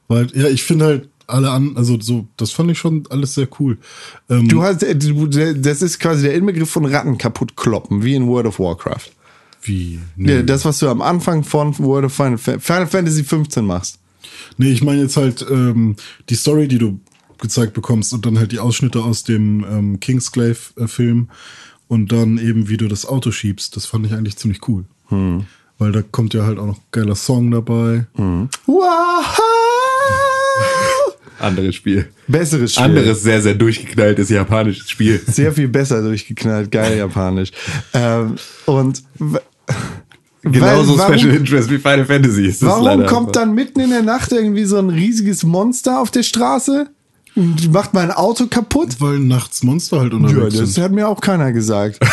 Weil, ja, ich finde halt alle an, also so, das fand ich schon alles sehr cool. Ähm, Du hast, äh, das ist quasi der Inbegriff von Ratten kaputt kloppen, wie in World of Warcraft. Wie? Nee, das, was du am Anfang von World of Final, Final Fantasy 15 machst. nee ich meine jetzt halt ähm, die Story, die du gezeigt bekommst und dann halt die Ausschnitte aus dem ähm, Kingsglaive-Film und dann eben, wie du das Auto schiebst. Das fand ich eigentlich ziemlich cool. Hm. Weil da kommt ja halt auch noch ein geiler Song dabei. Wow! *laughs* Anderes Spiel. Besseres Spiel. Anderes sehr, sehr durchgeknalltes japanisches Spiel. sehr viel besser durchgeknallt, geil *laughs* japanisch. Ähm, und Genauso weil- warum, Special Interest wie Final Fantasy ist das warum leider kommt einfach. dann mitten in der Nacht irgendwie so ein riesiges Monster auf der Straße? Und macht mein Auto kaputt? Weil nachts Monster halt Ja, unterwegs das sind. hat mir auch keiner gesagt. *laughs*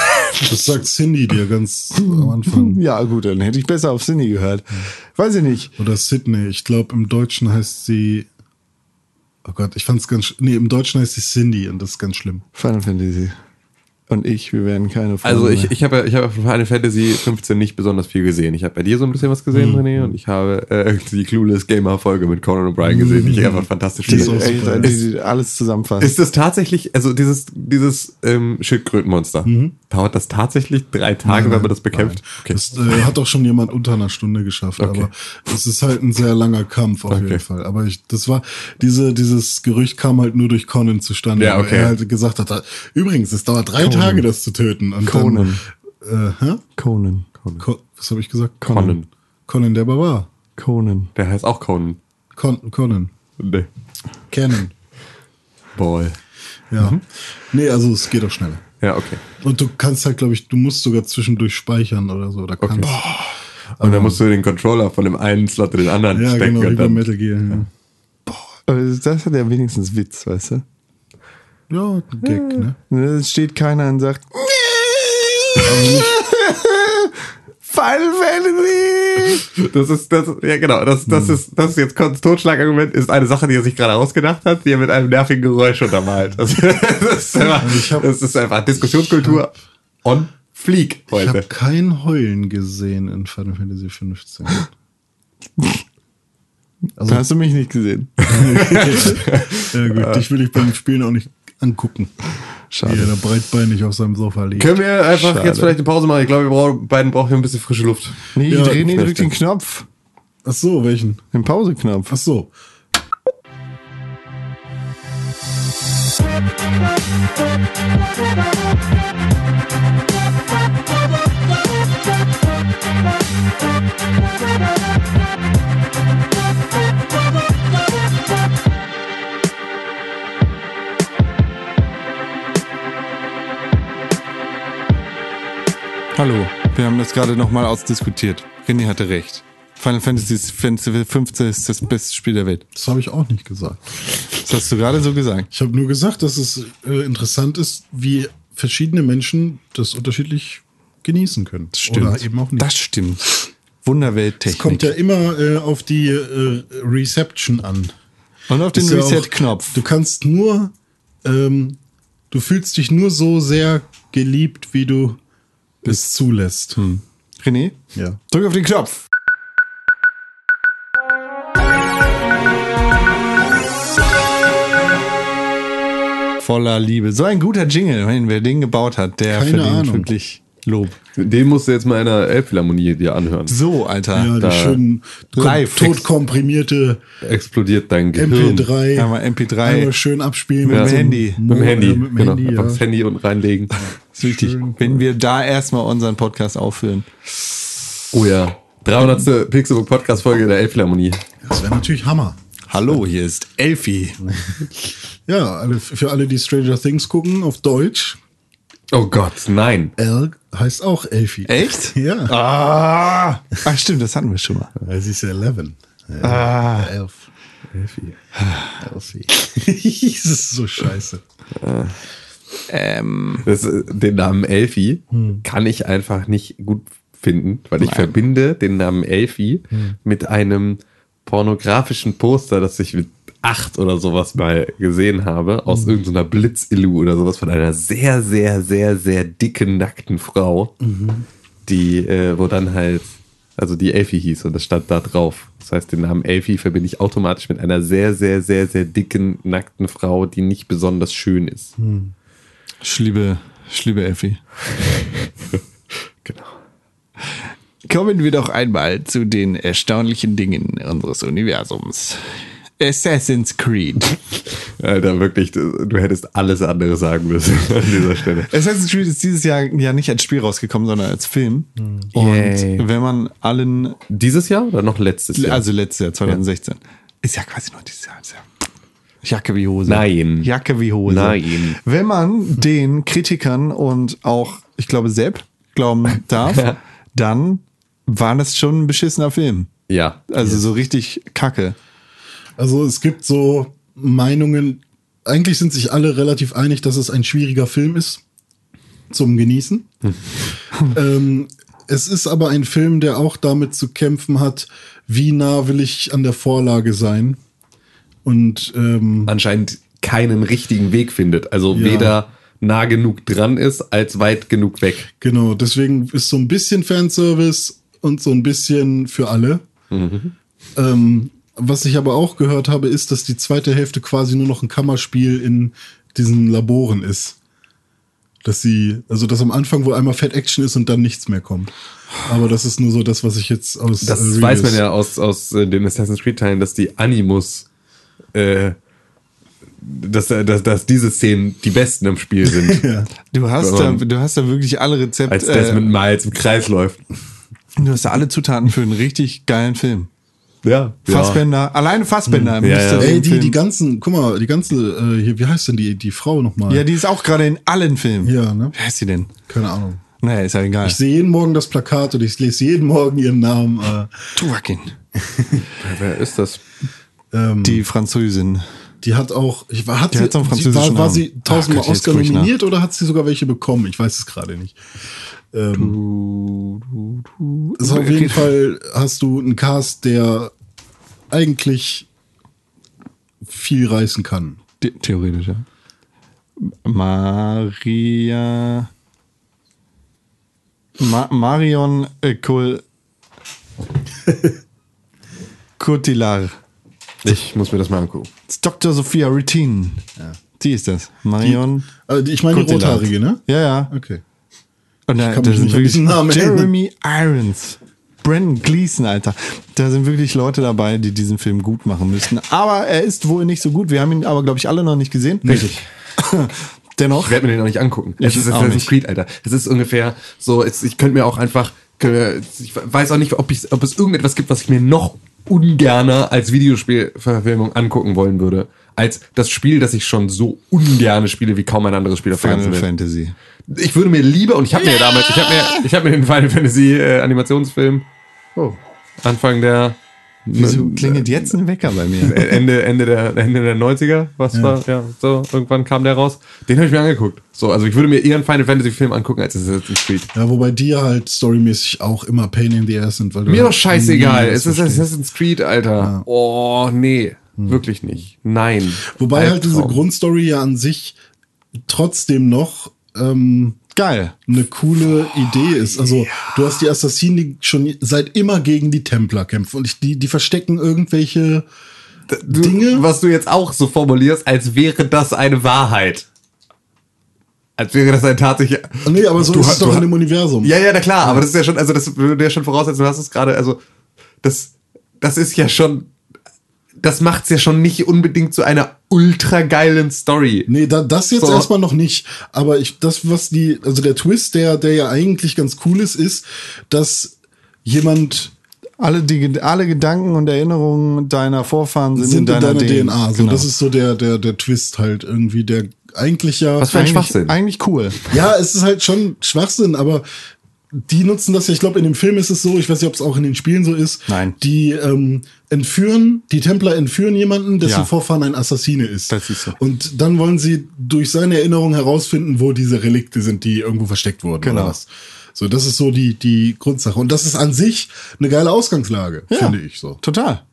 Das sagt Cindy dir ganz am Anfang. *laughs* ja, gut, dann hätte ich besser auf Cindy gehört. Weiß ich nicht. Oder Sydney. Ich glaube, im Deutschen heißt sie. Oh Gott, ich fand's ganz. Nee, im Deutschen heißt sie Cindy und das ist ganz schlimm. Final Fantasy. Und ich, wir werden keine Freunde Also ich, ich habe ja- ich habe von Final Fantasy 15 nicht besonders viel gesehen. Ich habe bei dir so ein bisschen was gesehen, Mhm. René, und ich habe äh, die Clueless Gamer Folge mit Conan O'Brien gesehen, die ich einfach fantastisch Die ist finde. auch Echt, super. die, die alles zusammenfasst. Ist das tatsächlich, also dieses, dieses ähm, Schildkrötenmonster, dauert das tatsächlich drei Tage, wenn man das bekämpft? Okay. Das äh, hat auch schon jemand unter einer Stunde geschafft, Okay. aber es ist halt ein sehr langer Kampf auf Okay. jeden Fall. Aber ich, das war, diese, dieses Gerücht kam halt nur durch Conan zustande, Ja, weil okay. er halt gesagt hat, übrigens, es dauert drei Tage, das zu töten. Und Conan. Dann, äh, hä? Conan. Co was habe ich gesagt? Conan. Conan der Barbar. Conan. Der heißt auch Conan. Con Conan. Nee. Canon. Ball. Ja. Nee, also es geht auch schneller. Ja, okay. Und du kannst halt, glaube ich, du musst sogar zwischendurch speichern oder so. Oder kannst, Und dann musst du den Controller von dem einen Slot in den anderen Ja, stecken. genau, wie dann, Metal Gear. Ja, Aber das hat ja wenigstens Witz, weißt du? Ja ein Gag, ne? Es steht keiner und sagt, *laughs* Final Fantasy! Das ist, das, ja genau, das, Hm. das ist, das ist jetzt Cottons Totschlagargument, ist eine Sache, die er sich gerade ausgedacht hat, die er mit einem nervigen Geräusch untermalt. Das, das, ist, einfach, Also hab- das ist einfach Diskussionskultur on fleek Ich habe heute. kein Heulen gesehen in Final Fantasy 15. Also, Da hast du mich nicht gesehen. *laughs* ja gut, *laughs* dich will ich beim Spielen auch nicht angucken. Schade. Wie er da breitbeinig auf seinem Sofa liegt. Können wir einfach Schade. jetzt vielleicht eine Pause machen? Ich glaube, wir brauchen, beiden brauchen wir ein bisschen frische Luft. Nee, Ja, drückt den möchte. Knopf. Ach so, welchen? Den Pauseknopf. Ach so. *laughs* Hallo, wir haben das gerade nochmal ausdiskutiert. René hatte recht. Final Fantasy 15 ist das beste Spiel der Welt. Das habe ich auch nicht gesagt. Das hast du gerade so gesagt. Ich habe nur gesagt, dass es äh, interessant ist, wie verschiedene Menschen das unterschiedlich genießen können. Oder eben auch nicht. Das stimmt. Wunderwelttechnik. Es kommt ja immer äh, auf die äh, Reception an. Und auf den ja Reset-Knopf. Du kannst nur, ähm, du fühlst dich nur so sehr geliebt, wie du es zulässt. René, Ja. drück auf den Knopf. Voller Liebe. So ein guter Jingle, wenn wer den gebaut hat, der Keine verdient Ahnung. wirklich Lob. Den musst du jetzt mal in einer Elbphilharmonie dir anhören. So, Alter. Ja, da- die schönen Live. totkomprimierte Explodiert dein Gehirn. MP3. Einmal MP3. Einmal schön abspielen. Mit dem Handy. Mit dem Handy. mit dem genau. Handy, Einfach ja. das Handy und reinlegen. ist wichtig. schön. Wenn wir da erstmal unseren Podcast auffüllen. Oh ja. 300. Pixelbook Podcast Folge der Elbphilharmonie. Das wäre natürlich Hammer. Hallo, hier ist Elfi. Ja, für alle, die Stranger Things gucken, auf Deutsch. Oh Gott, nein. L heißt auch Elfie. Echt? *laughs* Ja. Ah. Ach stimmt, das hatten wir schon mal. Weil sie ist ja 11. Ah. Elf. Elfie. Elfie. *laughs* das ist so scheiße. Ähm, Das, äh, den Namen Elfi kann ich einfach nicht gut finden, weil ich verbinde den Namen Elfi mit einem pornografischen Poster, das ich mit acht oder sowas mal gesehen habe, aus irgendeiner Blitzillu oder sowas von einer sehr, sehr, sehr, sehr dicken, nackten Frau, die, äh, wo dann halt, also die Elfi hieß und das stand da drauf. Das heißt, den Namen Elfi verbinde ich automatisch mit einer sehr, sehr, sehr, sehr dicken, nackten Frau, die nicht besonders schön ist. schliebe, schliebe Elfi. *laughs* Genau. Kommen wir doch einmal zu den erstaunlichen Dingen unseres Universums. Assassin's Creed. *laughs* Alter, wirklich, du, du hättest alles andere sagen müssen *laughs* an dieser Stelle. Assassin's Creed ist dieses Jahr ja nicht als Spiel rausgekommen, sondern als Film. Und Yay. wenn man allen, Dieses Jahr oder noch letztes Jahr? also letztes Jahr, 2016, ist ja quasi nur dieses Jahr. Ist ja Jacke wie Hose. Nein. Jacke wie Hose. Nein. Wenn man den Kritikern und auch, ich glaube, Sepp glauben *laughs* darf, dann war das schon ein beschissener Film. ja. Also so richtig kacke. Also es gibt so Meinungen, eigentlich sind sich alle relativ einig, dass es ein schwieriger Film ist zum Genießen. ähm, es ist aber ein Film, der auch damit zu kämpfen hat, wie nah will ich an der Vorlage sein. Und ähm, Anscheinend keinen richtigen Weg findet. Also Ja. weder nah genug dran ist, als weit genug weg. genau, deswegen ist so ein bisschen Fanservice und so ein bisschen für alle. Ähm, was ich aber auch gehört habe, ist, dass die zweite Hälfte quasi nur noch ein Kammerspiel in diesen Laboren ist. Dass sie, also dass am Anfang wohl einmal Fat Action ist und dann nichts mehr kommt. Aber das ist nur so das, was ich jetzt aus Das äh, weiß man ja aus, aus äh, den Assassin's Creed-Teilen, dass die Animus, äh, dass, äh, dass, dass diese Szenen die besten im Spiel sind. *laughs* Ja. Du hast, da, du hast da wirklich alle Rezepte. Als Desmond Miles im Kreis läuft. du hast da alle Zutaten für einen richtig geilen Film. Ja. Fassbender, alleine Fassbender Ja, müsste ja. den Ey, die, Film- die ganzen, guck mal, die ganze, äh, hier, wie heißt denn die, die Frau nochmal? Ja, die ist auch gerade in allen Filmen. Ja, ne? Wer ist sie denn? Keine Ahnung. Naja, ist ja egal. Ich sehe jeden Morgen das Plakat und ich lese jeden Morgen ihren Namen. Äh, Tuvakin. *laughs* Wer ist das? ähm, Die Französin. die hat auch, ich war, hat Die sie, hat so einen sie- französischen war, war sie tausendmal Oscar nach. nominiert oder hat sie sogar welche bekommen? Ich weiß es gerade nicht. Ähm, also auf jeden Fall hast du einen Cast, der eigentlich viel reißen kann. The theoretisch, ja. Maria. Ma Marion äh, Col *laughs* Cotillar. Ich muss mir das mal angucken. Das ist Dr. Sophia Rittin. Die ist das. Marion. Äh, ich meine die rothaarige, ne? Ja, ja. Okay. Und da, kann da mich sind wirklich. Jeremy Irons, Brandon Gleason, Alter. Da sind wirklich Leute dabei, die diesen Film gut machen müssten. Aber er ist wohl nicht so gut. Wir haben ihn aber, glaube ich, alle noch nicht gesehen. Richtig. *laughs* Dennoch. Ich werde mir den noch nicht angucken. Ich Es ist Assassin's nicht. Creed, Alter. Es ist ungefähr so, ich könnte mir auch einfach, ich weiß auch nicht, ob, ich, ob es irgendetwas gibt, was ich mir noch ungerner als Videospielverfilmung angucken wollen würde, als das Spiel, das ich schon so ungerne spiele wie kaum ein anderes Spiel auf der ganzen Final. Fantasy. Ich würde mir lieber, und ich habe mir damals, ich habe mir, ich habe mir den Final Fantasy äh, Animationsfilm Oh. Anfang der Wieso klingelt jetzt ein Wecker bei mir? Äh, Ende, Ende, der, Ende der 90er, was war, ja, so, irgendwann kam der raus. Den habe ich mir angeguckt. So, also ich würde mir eher einen Final Fantasy Film angucken, als Assassin's Creed. Ja, wobei die ja halt storymäßig auch immer Pain in the Ass sind. Weil du Mir halt doch scheißegal. Es ist. Assassin's Creed, Alter. Oh, nee. Wirklich nicht. Nein. Wobei halt diese Albtraum. Grundstory ja an sich trotzdem noch ähm, Geil. eine coole Idee ist. Also du hast die Assassinen, die schon seit immer gegen die Templer kämpfen und ich, die, die verstecken irgendwelche du, Dinge. Was du jetzt auch so formulierst, als wäre das eine Wahrheit. Als wäre das ein tatsächlich. Nee, aber so Du ist hast- es doch in dem Universum. Ja, ja, na klar, aber das ist ja schon, also das würde ja schon voraussetzen, du hast es gerade, also das, das ist ja schon, das macht's ja schon nicht unbedingt zu einer ultra geilen Story. Nee, da, das jetzt So. erstmal noch nicht. Aber ich, das, was die, also der Twist, der, der ja eigentlich ganz cool ist, ist, dass jemand Alle, die, alle Gedanken und Erinnerungen deiner Vorfahren sind, sind in deiner, DNA. So, Genau. das ist so der, der, der Twist halt irgendwie, der eigentlich ja. Was für ein eigentlich, Schwachsinn. eigentlich cool. Ja, es ist halt schon Schwachsinn, aber die nutzen das ja, ich glaube, in dem Film ist es so, ich weiß nicht, ob es auch in den Spielen so ist. Nein. Die ähm, entführen, die Templer entführen jemanden, dessen Ja. Vorfahren ein Assassine ist. Das ist so. Und dann wollen sie durch seine Erinnerung herausfinden, wo diese Relikte sind, die irgendwo versteckt wurden. Genau. Oder was. So, das ist so die, die Grundsache. Und das ist an sich eine geile Ausgangslage, finde ich so. Total.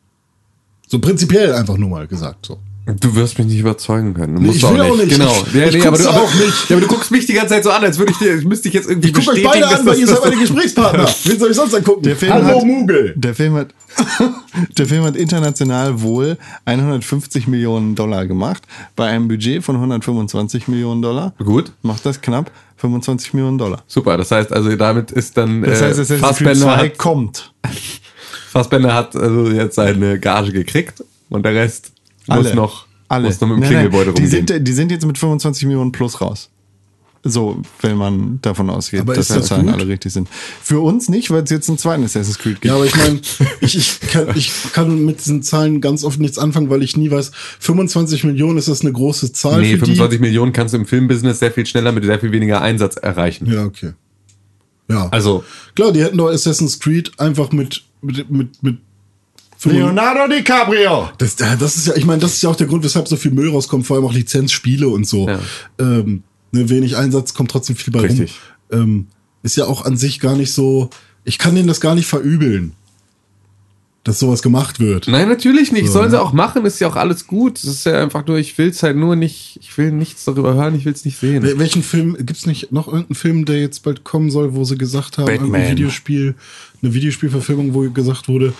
So prinzipiell einfach nur mal gesagt. So. Du wirst mich nicht überzeugen können. Du Nee, musst ich du will auch nicht. Genau. Ich- ja, ich nee, aber guck's du, aber, auch nicht. Ja, aber du guckst mich die ganze Zeit so an, als würde ich dir, ich müsste dich jetzt irgendwie Ich gucke euch bestätigen, beide an, weil ihr das- seid meine Gesprächspartner. *laughs* Wen soll ich sonst angucken? Der Film Hallo hat- Mugel. Der Film hat, *laughs* der Film hat international wohl 150 Millionen Dollar gemacht. Bei einem Budget von 125 Millionen Dollar. Gut. Macht das knapp 25 Millionen Dollar. Super, das heißt also, damit ist dann Das heißt, äh, Assassin's Creed Fassbender 2 hat, kommt. *laughs* Fassbender hat also jetzt seine Gage gekriegt und der Rest muss Alle. noch, Alle. muss noch mit dem Nein, nein, Klingelbeutel die rumgehen. sind, die sind jetzt mit 25 Millionen plus raus. So, wenn man davon ausgeht, Aber dass die das Zahlen gut? alle richtig sind. Für uns nicht, weil es jetzt einen zweiten Assassin's Creed gibt. Ja, aber ich meine, *laughs* ich, ich, kann, ich kann mit diesen Zahlen ganz oft nichts anfangen, weil ich nie weiß, 25 Millionen ist das eine große Zahl nee, für 25 Millionen kannst du im Filmbusiness sehr viel schneller mit sehr viel weniger Einsatz erreichen. die? Ja, okay. Ja. Also, Klar, die hätten doch Assassin's Creed einfach mit, mit, mit, mit Leonardo DiCaprio. Das, das ist ja, ich meine, das ist ja auch der Grund, weshalb so viel Müll rauskommt, vor allem auch Lizenzspiele und so. Ja. Ähm, ne, wenig Einsatz kommt trotzdem viel bei Richtig. rum. Ähm, ist ja auch an sich gar nicht so. Ich kann denen das gar nicht verübeln, dass sowas gemacht wird. Nein, natürlich nicht. So, Sollen sie ne? auch machen, ist ja auch alles gut. Es ist ja einfach nur, ich will es halt nur nicht, ich will nichts darüber hören, ich will es nicht sehen. Wel- Welchen Film, gibt's nicht noch irgendeinen Film, der jetzt bald kommen soll, wo sie gesagt haben, Batman. irgendein Videospiel, eine Videospielverfilmung, wo gesagt wurde,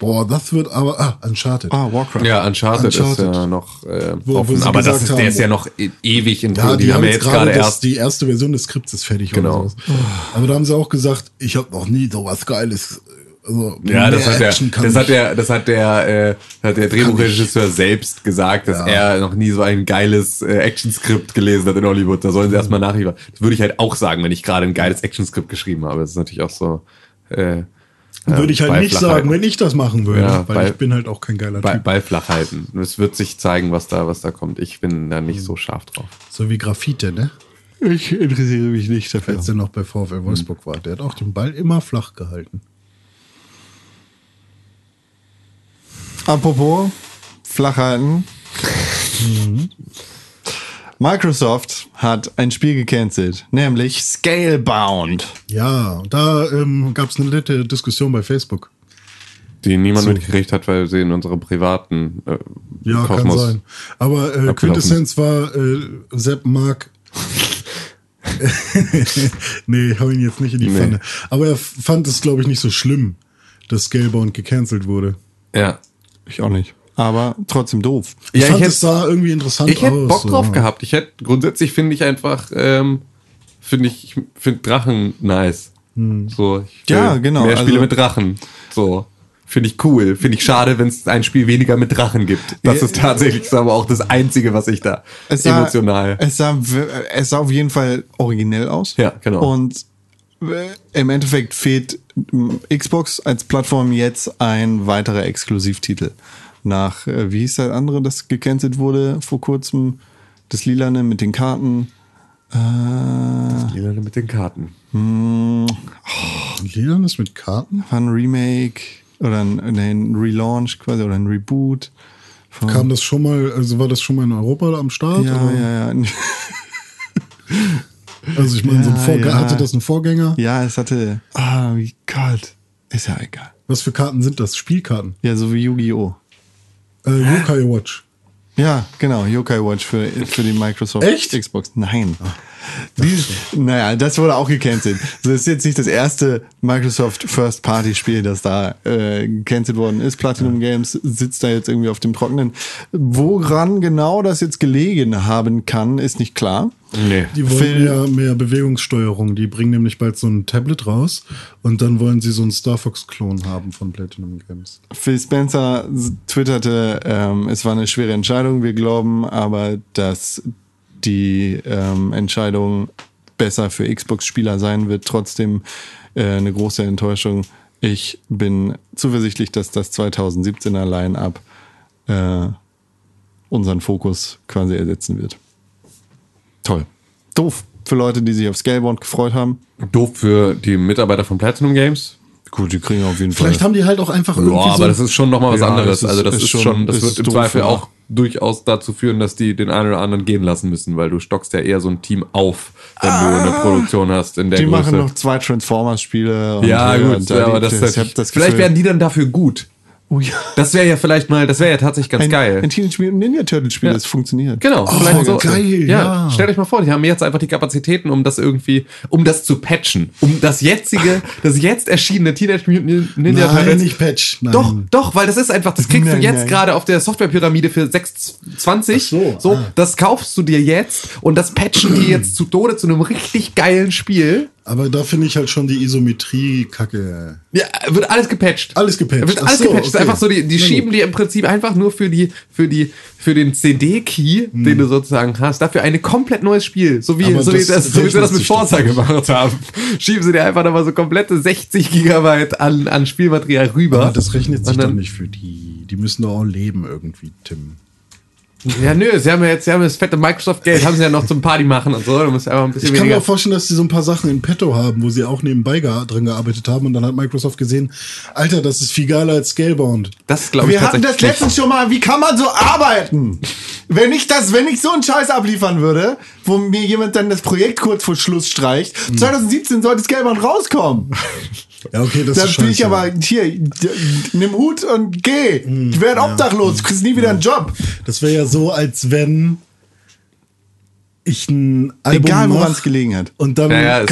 boah, das wird aber, ah, Uncharted. Ah, Warcraft. Ja, Uncharted, Uncharted. ist ja noch äh, Wo- wo offen, sie aber das ist, der haben, ist ja noch e- ewig in Ja, die, haben ja jetzt gerade erst. die erste Version des Skripts ist fertig. Genau. Sowas. Aber da haben sie auch gesagt, ich habe noch nie sowas Geiles. Also, Ja, das hat, der, Action kann das hat der, das hat der, äh, hat der Drehbuchregisseur selbst gesagt, dass Ja. er noch nie so ein geiles äh, Actionskript gelesen hat in Hollywood. Da sollen sie erstmal nachliefern. Das würde ich halt auch sagen, wenn ich gerade ein geiles Actionskript geschrieben habe. Das ist natürlich auch so. Äh, Würde ich halt nicht sagen, wenn ich das machen würde. Ja, weil bei- ich bin halt auch kein geiler Bei, Typ. bei Flachheiten. Es wird sich zeigen, was da, was da kommt. Ich bin da nicht so scharf drauf. So wie Graffite, ne? Ich interessiere mich nicht dafür. Als der noch bei VfL Wolfsburg war. Der hat auch den Ball immer flach gehalten. Apropos flach halten. Microsoft hat ein Spiel gecancelt, nämlich Scalebound. Ja, da ähm, gab es eine nette Diskussion bei Facebook. Die niemand So. mitgekriegt hat, weil sie in unserer privaten äh, Ja, Kosmos- kann sein. Aber äh, Quintessenz war, äh, Sepp mag. *laughs* nee, hau ihn jetzt nicht in die Nee. Pfanne. Aber er fand es, glaube ich, nicht so schlimm, dass Scalebound gecancelt wurde. Ja. Ich auch nicht. Aber trotzdem doof. Ich Ja, fand ich es sah irgendwie interessant Ich hätte aus. Bock so. drauf gehabt. Ich hätte grundsätzlich finde ich einfach, ähm, finde ich, ich finde Drachen nice. So, ich will Ja, genau, Mehr Spiele also- mit Drachen. So. Finde ich cool. Finde ich schade, wenn es ein Spiel weniger mit Drachen gibt. Das ist tatsächlich so, aber auch das Einzige, was ich da Es sah, emotional. Es sah, es sah auf jeden Fall originell aus. Ja, genau. Und äh, im Endeffekt fehlt Xbox als Plattform jetzt ein weiterer Exklusivtitel. Nach, äh, wie hieß das andere, das gecancelt wurde vor kurzem? Das Lilane mit den Karten. Äh, Lilane mit den Karten. Liedern ist mit Karten? war ein Remake oder ein, ein Relaunch quasi oder ein Reboot. Von, Kam das schon mal, also war das schon mal in Europa am Start? ja, oder? ja, ja. *laughs* Also ich meine, so ein Ja, Vorgänger, ja. hatte das einen Vorgänger? Ja, es hatte. Ah, wie kalt. Ist ja egal. Was für Karten sind das? Spielkarten? Ja, so wie Yu-Gi-Oh! Äh, Yokai Watch. Ja, genau, Yokai Watch für, für die Microsoft Echt? Xbox. Nein. Die, naja, das wurde auch gecancelt. Das ist jetzt nicht das erste Microsoft First Party Spiel, das da äh, gecancelt worden ist. Platinum Games sitzt da jetzt irgendwie auf dem Trockenen. Woran genau das jetzt gelegen haben kann, ist nicht klar. Nee. Die wollen Phil- mehr, mehr Bewegungssteuerung. Die bringen nämlich bald so ein Tablet raus und dann wollen sie so einen Star Fox-Klon haben von Platinum Games. Phil Spencer twitterte, ähm, es war eine schwere Entscheidung. Wir glauben aber, dass die ähm, Entscheidung besser für Xbox-Spieler sein wird. Trotzdem äh, eine große Enttäuschung. Ich bin zuversichtlich, dass das 2017er Line-Up äh, unseren Fokus quasi ersetzen wird. Toll. Doof für Leute, die sich auf Scalebound gefreut haben. Doof für die Mitarbeiter von Platinum Games. Gut, die kriegen auf jeden Vielleicht Fall. haben die halt auch einfach irgendwie Ja, aber so das ist schon nochmal was Ja, anderes. es ist- also das ist ist, schon- das ist wird im Zweifel auch durchaus dazu führen, dass die den einen oder anderen gehen lassen müssen, weil du stockst ja eher so ein Team auf, wenn du eine Produktion hast in der Ah. Die Größe. machen noch zwei Transformers-Spiele. und, ja, äh, gut, da ja, aber das, das, das vielleicht werden die dann dafür gut. Oh ja. Das wäre ja vielleicht mal, das wäre ja tatsächlich ganz ein, geil. Ein Teenage Mutant Ninja Turtle Spiel, Ja. das funktioniert. Genau, Oh, vielleicht so. geil, ja, ja. Stellt euch mal vor, die haben jetzt einfach die Kapazitäten, um das irgendwie, um das zu patchen, um das jetzige, das jetzt erschienene Teenage Mutant Ninja Nein, Turtles nicht Patch. Nein. Doch, doch, weil das ist einfach, das kriegst du Nein, jetzt nein. gerade auf der Softwarepyramide für 6,20. Ach so, ah. das kaufst du dir jetzt und das patchen die jetzt zu Tode zu einem richtig geilen Spiel. Aber da finde ich halt schon die Isometrie kacke. Ja, wird alles gepatcht. Alles gepatcht. Wird alles so, gepatcht. Das ist okay. einfach so, die, die schieben dir im Prinzip einfach nur für die, für die, für den CD-Key, Hm. den du sozusagen hast, dafür ein komplett neues Spiel. So wie, Aber so wie das das, so wie sie das mit Forza gemacht haben. *laughs* Schieben sie dir einfach nochmal so komplette 60 Gigabyte an, an Spielmaterial rüber. Aber das rechnet sich dann- doch nicht für die. Die müssen doch auch leben irgendwie, Tim. Ja, nö, sie haben ja jetzt, sie haben das fette Microsoft-Geld, haben sie ja noch zum Party machen und so. Du musst einfach ein bisschen Ich kann mir weniger. auch vorstellen, dass sie so ein paar Sachen in petto haben, wo sie auch nebenbei drin gearbeitet haben und dann hat Microsoft gesehen, Alter, das ist viel geiler als Scalebound. Das glaube ich Wir hatten das letztens schon mal, wie kann man so arbeiten? Wenn ich das, wenn ich so einen Scheiß abliefern würde, wo mir jemand dann das Projekt kurz vor Schluss streicht, 2017 sollte das Gelband rauskommen. Ja, okay, das Dann ist spiel ich aber hier, nimm Hut und geh. Du werd obdachlos, du kriegst nie wieder einen Job. Das wäre ja so, als wenn ich ein Album Egal, woran es gelegen hat. und dann Ja, ja,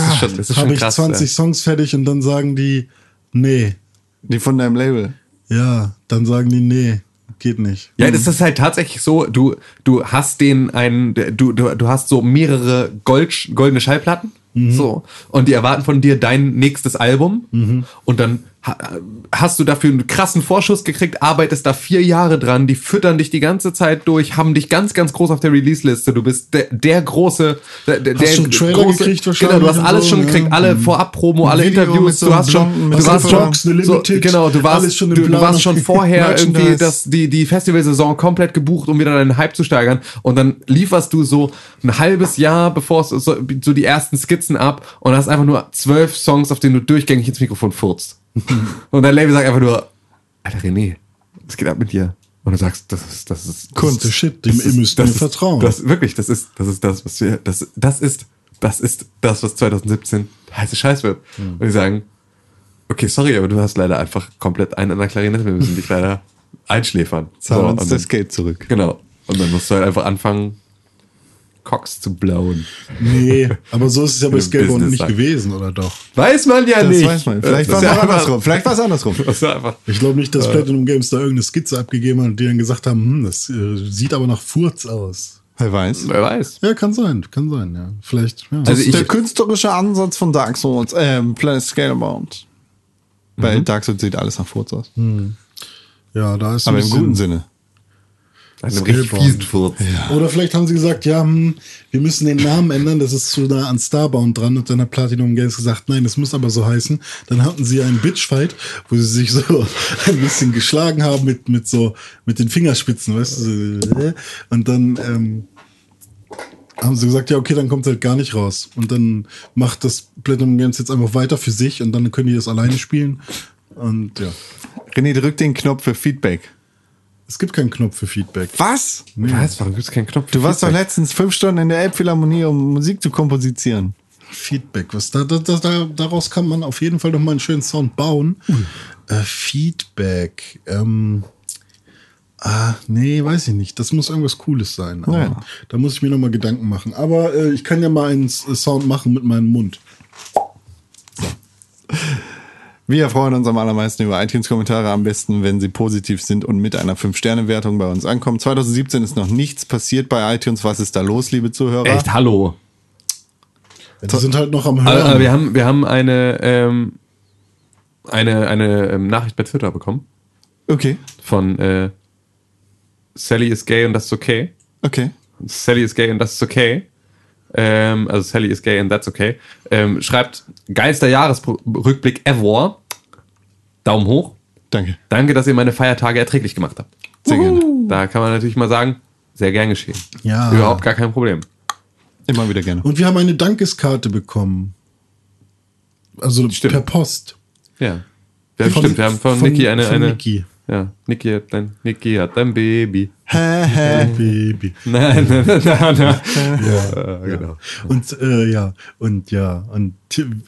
habe ich krass. 20 Songs fertig und dann sagen die, nee. Die von deinem Label. Ja, dann sagen die, nee, geht nicht. Ja, das ist halt tatsächlich so, du, du hast den einen, du, du, du hast so mehrere Gold, goldene Schallplatten, so, und die erwarten von dir dein nächstes Album, und dann hast du dafür einen krassen Vorschuss gekriegt, arbeitest da vier Jahre dran, die füttern dich die ganze Zeit durch, haben dich ganz, ganz groß auf der Release-Liste, du bist der, der große, der, der, der schon Trailer große, gekriegt genau, wahrscheinlich du hast alles so, schon ja. gekriegt, alle Vorab-Promo, alle Video Interviews, so du hast schon, du warst schon, so, genau, du warst, schon du, du warst schon vorher irgendwie das die, die Festivalsaison komplett gebucht, um wieder deinen Hype zu steigern. Und dann lieferst du so ein halbes Jahr, bevor es so, so die ersten Skizzen ab und hast einfach nur zwölf Songs, auf denen du durchgängig ins Mikrofon furzt. *laughs* und dein Label sagt einfach nur, Alter René, was geht ab mit dir? Und du sagst, das ist, das ist das, shit, dem, ihr müsst das ist, vertrauen. Das wirklich, das ist, das ist das, was wir, das, das ist, das ist das, was 2017 heiße Scheiß wird. Hm. Und die sagen, okay, sorry, aber du hast leider einfach komplett einen an der Klarinette, wir müssen dich *laughs* leider einschläfern. Zahl uns und das Geld zurück. genau. Und dann musst du halt einfach anfangen, Cox zu blowen. Nee, *laughs* aber so ist es ja bei Business nicht sagen. gewesen, oder doch? Weiß man ja Das nicht. weiß man. Vielleicht war es andersrum. Vielleicht war es andersrum. *laughs* Ich glaube nicht, dass Platinum Games da irgendeine Skizze abgegeben hat und die dann gesagt haben, hm, das äh, sieht aber nach Furz aus. Wer weiß. Wer weiß. Ja, kann sein, kann sein, ja. Vielleicht, ja. Also ist ich- der künstlerische Ansatz von Dark Souls, ähm, Planet Scalebound. Weil Dark Souls sieht alles nach Furz aus. ja, da ist Aber im guten Sinne. Einem richtig fiesen Furz. Oder vielleicht haben sie gesagt, ja, hm, wir müssen den Namen ändern, das ist zu nah an Starbound dran. Und dann hat Platinum Games gesagt, nein, das muss aber so heißen. Dann hatten sie einen Bitchfight, wo sie sich so *laughs* ein bisschen geschlagen haben mit, mit so, mit den Fingerspitzen, weißt du. äh. Und dann ähm, haben sie gesagt, ja, okay, dann kommt halt gar nicht raus. Und dann macht das Platinum Games jetzt einfach weiter für sich und dann können die das alleine spielen. Und ja, René, drück den Knopf für Feedback. Es gibt keinen Knopf für Feedback. Was? Was? Warum gibt es keinen Knopf? Du warst doch letztens fünf Stunden in der Elbphilharmonie, um Musik zu komposizieren. Feedback, was da, da, da, da daraus kann man auf jeden Fall noch mal einen schönen Sound bauen. Äh, Feedback, ähm, ah, nee, weiß ich nicht. Das muss irgendwas Cooles sein. Ja. Da muss ich mir noch mal Gedanken machen. Aber äh, ich kann ja mal einen Sound machen mit meinem Mund. *laughs* Wir freuen uns am allermeisten über iTunes-Kommentare, am besten, wenn sie positiv sind und mit einer 5-Sterne-Wertung bei uns ankommen. 2017 ist noch nichts passiert bei iTunes. Was ist da los, liebe Zuhörer? Echt, hallo. Ja, die sind halt noch am Hören. aber wir haben, wir haben eine, ähm, eine, eine ähm, Nachricht bei Twitter bekommen Okay, von äh, Sally is gay und das ist okay. okay. Sally is gay und das ist okay. Ähm, also Sally is gay and that's okay. Ähm, schreibt geilster Jahresrückblick ever. Daumen hoch. Danke. Danke, dass ihr meine Feiertage erträglich gemacht habt. Sehr gerne. Da kann man natürlich mal sagen, sehr gern geschehen. Ja. Überhaupt gar kein Problem. Immer wieder gerne. Und wir haben eine Dankeskarte bekommen. Also Stimmt. per Post. Ja. Ja, Von- stimmt. Wir haben von, von- Niki eine, von eine. Niki. Ja, Niki hat ein, Niki hat ein Baby. Hä, hä. Baby. Nein, nein, nein, nein, nein. Ja, genau. Und äh, ja, und ja, und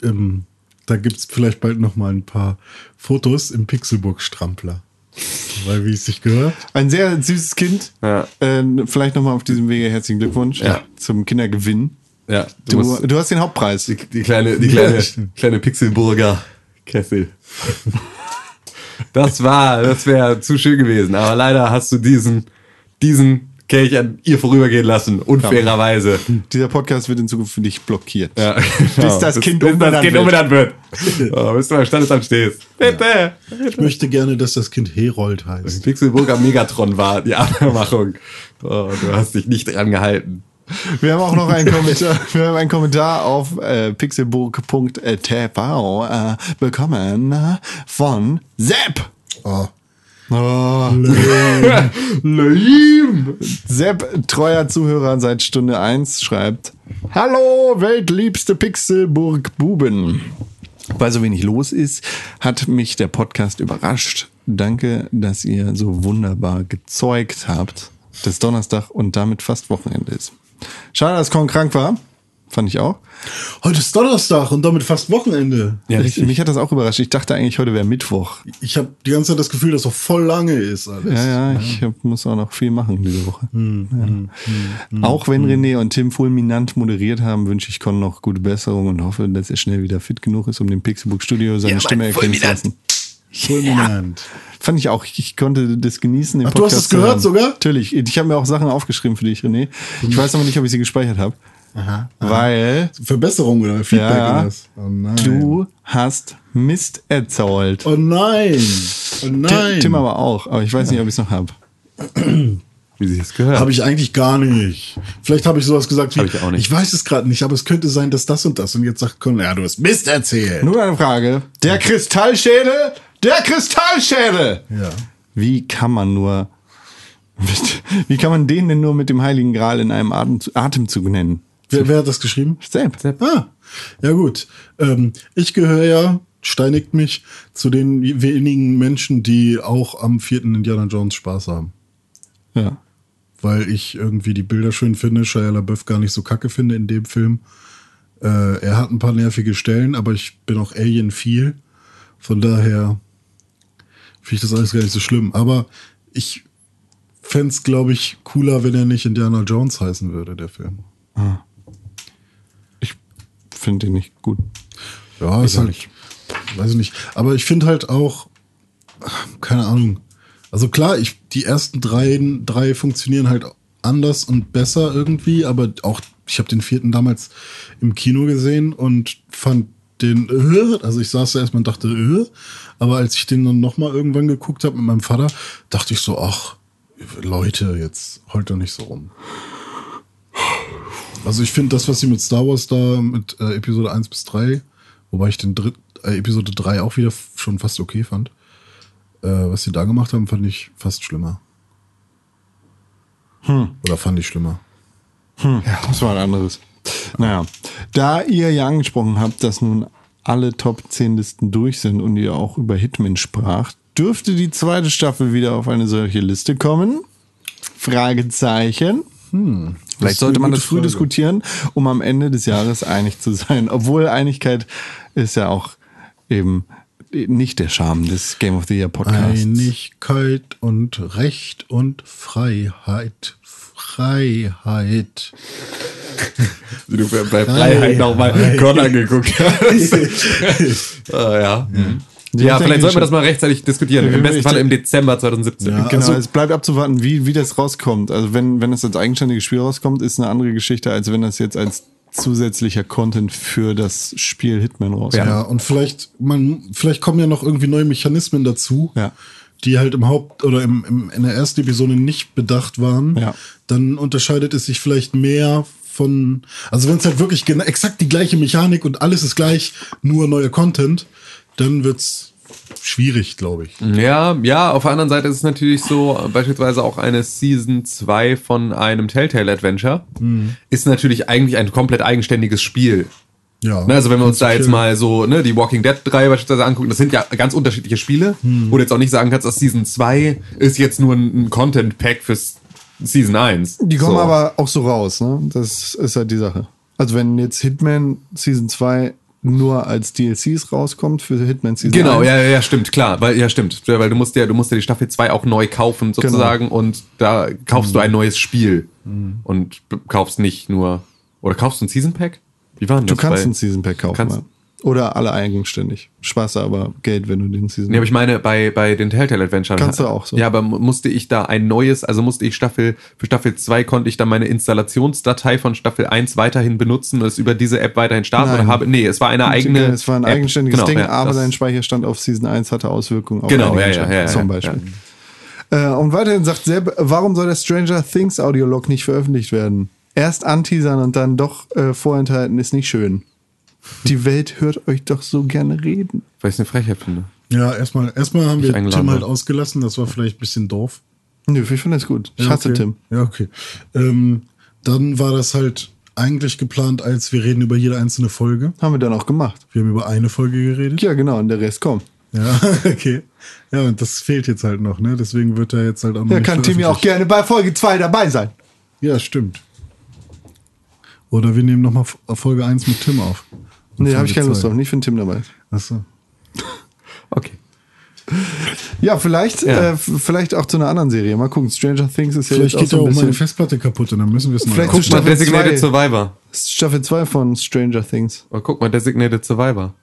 ähm, da gibt's vielleicht bald noch mal ein paar Fotos im Pixelburg-Strampler. Weil, wie es sich gehört. Ein sehr süßes Kind. Ja. Äh, vielleicht nochmal auf diesem Wege herzlichen Glückwunsch Ja. zum Kindergewinn. Ja, Du, musst du hast den Hauptpreis. die, die kleine, die Ja, kleine, kleine Pixelburger Kessel. *laughs* Das war, das wäre zu schön gewesen. Aber leider hast du diesen, diesen Kelch an ihr vorübergehen lassen, unfairerweise. Dieser Podcast wird in Zukunft für dich blockiert. Ja, *laughs* Bis das Kind bis das umbenannt Kind wird. umbenannt wird. *laughs* Oh, bis du am Standesamt stehst. Bitte. Ich möchte gerne, dass das Kind Herold heißt. Pixelburger Megatron war die Abmachung. Oh, du hast dich nicht dran gehalten. Wir haben auch noch einen Kommentar, *laughs* wir haben einen Kommentar auf äh, pixelburg.tv äh, bekommen äh, von Sepp. Oh, Oh, Lame. *laughs* Sepp, treuer Zuhörer seit Stunde 1, schreibt: Hallo, weltliebste Pixelburg Buben. Weil so wenig los ist, hat mich der Podcast überrascht. Danke, dass ihr so wunderbar gezeugt habt, dass Donnerstag und damit fast Wochenende ist. Schade, dass Korn krank war. Fand ich auch. Heute ist Donnerstag und damit fast Wochenende. Ja, Ich, mich hat das auch überrascht. Ich dachte eigentlich, heute wäre Mittwoch. Ich habe die ganze Zeit das Gefühl, dass so voll lange ist alles. Ja, ja, ich hab, muss auch noch viel machen diese Woche. ja. auch wenn René und Tim fulminant moderiert haben, wünsche ich Con noch gute Besserung und hoffe, dass er schnell wieder fit genug ist, um dem Pixelbook Studio seine Stimme erkennen zu lassen. Fulminant. Fand ich auch. Ich, ich konnte das genießen. Den Ach, du hast es gehört sogar? Natürlich. Ich habe mir auch Sachen aufgeschrieben für dich, René. Ich weiß aber nicht, ob ich sie gespeichert habe. Weil Verbesserung oder Feedback Ja. was? Oh nein. du hast Mist erzählt. Oh nein. Oh Tim, nein. Tim aber auch. Aber ich weiß nicht, ob ich es noch habe. *clears throat* Wie sich das gehört. Habe ich eigentlich gar nicht. Vielleicht habe ich sowas gesagt wie, ich auch nicht. weiß es gerade nicht, aber es könnte sein, dass das und das. Und jetzt sagt Con, ja, du hast Mist erzählt. Nur eine Frage. Der Kristallschädel? Der Kristallschädel! Ja. Wie kann man nur, *laughs* wie kann man den denn nur mit dem Heiligen Gral in einem Atem, Atemzug nennen? Wer, wer hat das geschrieben? Sepp. Ah, ja gut. Ähm, ich gehöre ja, steinigt mich, zu den wenigen Menschen, die auch am vierten Indiana Jones Spaß haben. Ja. Weil ich irgendwie die Bilder schön finde, Shia LaBeouf gar nicht so kacke finde in dem Film. Äh, er hat ein paar nervige Stellen, aber ich bin auch Alien viel. Von daher finde ich das alles gar nicht so schlimm. Aber ich fände es, glaube ich, cooler, wenn er nicht Indiana Jones heißen würde, der Film. Ich finde den nicht gut. Ja, ist halt, weiß ich nicht. Aber ich finde halt auch, keine Ahnung. Also klar, ich, die ersten drei, drei funktionieren halt anders und besser irgendwie, aber auch, ich habe den vierten damals im Kino gesehen und fand den, *laughs* also ich saß da erstmal und dachte, *laughs* aber als ich den dann nochmal irgendwann geguckt habe mit meinem Vater, dachte ich so, ach, Leute, jetzt heult doch nicht so rum. Also ich finde das, was sie mit Star Wars da mit äh, Episode 1 bis 3, wobei ich den Dritt, äh, Episode 3 auch wieder schon fast okay fand, äh, was sie da gemacht haben, fand ich fast schlimmer. Oder fand ich schlimmer. Ja, das war ein anderes. Naja, da ihr ja angesprochen habt, dass nun alle Top 10 Listen durch sind und ihr auch über Hitman sprach, dürfte die zweite Staffel wieder auf eine solche Liste kommen? Fragezeichen. Hm. Vielleicht sollte man das früh Frage. diskutieren, um am Ende des Jahres einig zu sein. Obwohl Einigkeit ist ja auch eben nicht der Charme des Game of the Year Podcasts. Einigkeit und Recht und Freiheit. Freiheit. Wie *laughs* du bei Freiheit nochmal Con angeguckt hast. *laughs* *laughs* ah, ja. Ja, denke vielleicht ich sollten wir das mal rechtzeitig diskutieren. Im besten Fall im Dezember 2017. Ja. Genau, Also- es bleibt abzuwarten, wie, wie das rauskommt. Also wenn, wenn es als eigenständiges Spiel rauskommt, ist eine andere Geschichte, als wenn das jetzt als zusätzlicher Content für das Spiel Hitman rauskommt. Ja, und vielleicht, man, vielleicht kommen ja noch irgendwie neue Mechanismen dazu, Ja. die halt im Haupt- oder im, im, in der ersten Episode nicht bedacht waren. Ja. Dann unterscheidet es sich vielleicht mehr von, also wenn es halt wirklich genau, exakt die gleiche Mechanik und alles ist gleich, nur neuer Content, dann wird's schwierig, glaube ich. Ja, ja, auf der anderen Seite ist es natürlich so, beispielsweise auch eine Season 2 von einem Telltale Adventure ist natürlich eigentlich ein komplett eigenständiges Spiel. Ja. Ne, also wenn wir uns da jetzt mal so, ne, die Walking Dead 3 beispielsweise angucken, das sind ja ganz unterschiedliche Spiele, wo du jetzt auch nicht sagen kannst, dass Season 2 ist jetzt nur ein, ein Content-Pack fürs Season 1. Die kommen so. aber auch so raus, ne? Das ist halt die Sache. Also wenn jetzt Hitman Season 2 nur als DLCs rauskommt für Hitman Season Genau, 1, ja, ja, stimmt, klar, weil ja stimmt, weil du musst ja, du musst ja die Staffel 2 auch neu kaufen sozusagen und da kaufst du ein neues Spiel und b- kaufst nicht nur oder kaufst du ein Season Pack? Wie war denn Du das? kannst bei- ein Season Pack kaufen. kannst-. Oder alle eigenständig. Du aber Geld, wenn du den Season Nee, aber ich meine, bei, bei den Telltale Adventure. Kannst du auch so. Ja, aber mu- musste ich da ein neues, also musste ich Staffel, für Staffel 2 konnte ich dann meine Installationsdatei von Staffel 1 weiterhin benutzen und es über diese App weiterhin starten Nein. oder habe, nee, es war eine eigene. Es war ein App. eigenständiges Genau, Ding, ja, aber dein Speicherstand auf Season 1 hatte Auswirkungen auf Genau, ja, ja, ja, ja, zum ja, Beispiel. Äh, und weiterhin sagt Seb, warum soll der Stranger Things Audiolog nicht veröffentlicht werden? Erst anteasern und dann doch äh, vorenthalten ist nicht schön. Die Welt hört euch doch so gerne reden. Weil ich es eine Frechheit finde. Ja, erstmal, erstmal haben wir eingeladen Tim halt ausgelassen. Das war vielleicht ein bisschen doof. Nö, ich finde das gut. Ich Ja, hasse okay. Tim. Ja, okay. Ähm, dann war das halt eigentlich geplant, als wir reden über jede einzelne Folge. Haben wir dann auch gemacht. Wir haben über eine Folge geredet. Ja, genau, und der Rest kommt. Ja, *laughs* okay. Ja, und das fehlt jetzt halt noch, ne? Deswegen wird er jetzt halt auch noch Ja, nicht kann Tim ja auch gerne bei Folge 2 dabei sein. Ja, stimmt. Oder wir nehmen nochmal Folge 1 mit Tim auf. Nee, habe ich keine Lust drauf. Nicht, wenn Tim dabei ist. Achso. *laughs* Okay. Ja, vielleicht, Ja. Äh, vielleicht auch zu einer anderen Serie. Mal gucken. Stranger Things ist ja Vielleicht jetzt geht auch so ein auch meine bisschen Festplatte kaputt und dann müssen wir es neu Vielleicht Guck Staffel mal, Designated zwei. Survivor. Staffel 2 von Stranger Things. Oh, guck mal, Designated Survivor.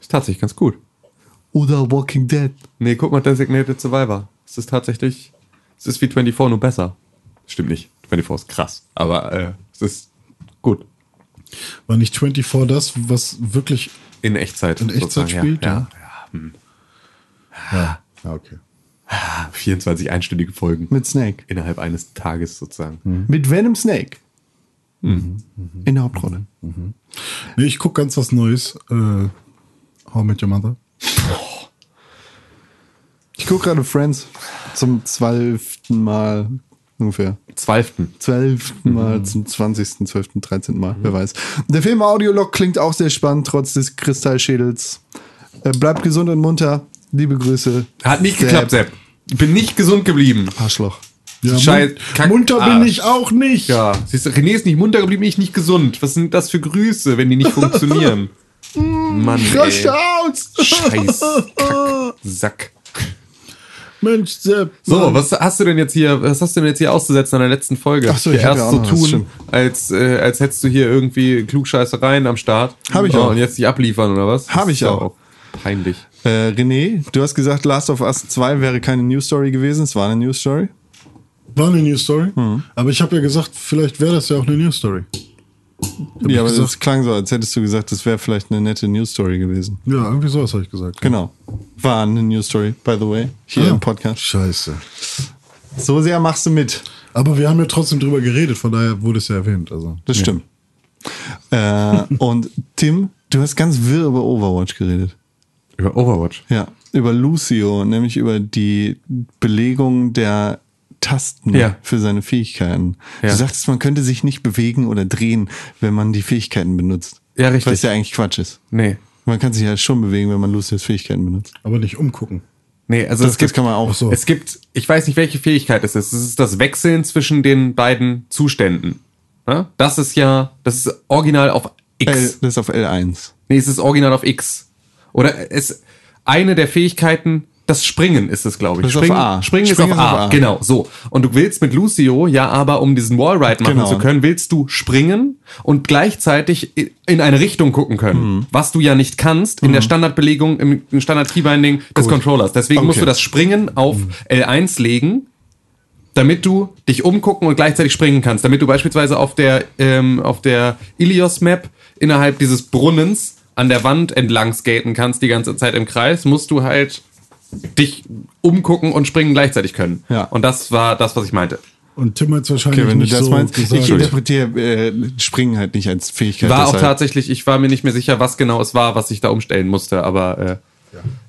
Ist tatsächlich ganz gut. Oder Walking Dead. Nee, guck mal, Designated Survivor. Es ist tatsächlich, es ist wie 24, nur besser. Stimmt nicht. 24 ist krass. Aber äh, es ist gut. War nicht 24 das, was wirklich. In Echtzeit. In Echtzeit spielt, Ja, ja. ja. hm. Ja, ja okay. 24 einstündige Folgen. Mit Snake. Innerhalb eines Tages sozusagen. Mit Venom Snake. In der Hauptrolle. Nee, ich guck ganz was Neues. Äh, How Met Your Mother. Ich gucke gerade Friends zum zwölften Mal ungefähr. Zwölften. Zwölften Mal zum 20., 12., 13. Mal, wer weiß. Der Film Audiolog klingt auch sehr spannend, trotz des Kristallschädels. Äh, bleibt gesund und munter. Liebe Grüße. Hat nicht Sepp. geklappt, Sepp. Ich bin nicht gesund geblieben. Arschloch. Ja, Scheiß- Kack- munter bin Arsch. ich auch nicht. Ja, siehst du, René ist nicht munter geblieben, ich nicht gesund. Was sind das für Grüße, wenn die nicht funktionieren? *laughs* Mann, Rasch ey. aus! Scheiß Kack, Sack. Mensch, Sepp. So, was hast du denn jetzt hier, was hast du denn jetzt hier auszusetzen an der letzten Folge? Ach so, ich erst ja so tun, als, äh, als hättest du hier irgendwie Klugscheißereien am Start. Hab ich oh, auch. Und jetzt dich abliefern, oder was? Hab Das ich auch. Peinlich. Äh, René, du hast gesagt, Last of Us 2 wäre keine News Story gewesen. Es war eine News Story. War eine News Story. Hm. Aber ich habe ja gesagt, vielleicht wäre das ja auch eine News Story. Hab ja, aber gesagt. das klang so, als hättest du gesagt, das wäre vielleicht eine nette News Story gewesen. Ja, irgendwie sowas habe ich gesagt. Genau. War eine News Story, by the way, hier Ah, im Podcast. Scheiße. So sehr machst du mit. Aber wir haben ja trotzdem drüber geredet, von daher wurde es ja erwähnt. Also. Das stimmt. Äh, und Tim, du hast ganz wirr über Overwatch geredet. Über Overwatch. Ja, über Lucio, nämlich über die Belegung der Tasten Ja. für seine Fähigkeiten. Ja. Du sagtest, man könnte sich nicht bewegen oder drehen, wenn man die Fähigkeiten benutzt. Ja, richtig. Was ja eigentlich Quatsch ist. Nee. Man kann sich ja schon bewegen, wenn man Lucios Fähigkeiten benutzt. Aber nicht umgucken. Nee, also Das, es gibt, das kann man auch. So. es gibt, ich weiß nicht, welche Fähigkeit es ist. Es ist das Wechseln zwischen den beiden Zuständen. Ja? Das ist ja, das ist original auf X. L, das ist auf L1. Nee, es ist original auf X. Oder es eine der Fähigkeiten, das Springen ist es, glaube ich. Das ist auf Springen, A. Springen, Springen ist auf A. Genau, so. Und du willst mit Lucio ja aber, um diesen Wallride machen Genau. zu können, willst du springen und gleichzeitig in eine Richtung gucken können. Mhm. Was du ja nicht kannst in der Standardbelegung, im, im Standard-Keybinding des Gut. Controllers. Deswegen musst Okay. du das Springen auf L1 legen damit du dich umgucken und gleichzeitig springen kannst. Damit du beispielsweise auf der, ähm, auf der Ilios-Map innerhalb dieses Brunnens an der Wand entlang skaten kannst die ganze Zeit im Kreis, musst du halt dich umgucken und springen gleichzeitig können. Ja. Und das war das, was ich meinte. Und Tim hat es wahrscheinlich Okay, wenn du nicht das so meinst. gesagt. Ich interpretiere äh, Springen halt nicht als Fähigkeit. War auch deshalb- tatsächlich, ich war mir nicht mehr sicher, was genau es war, was ich da umstellen musste, aber äh,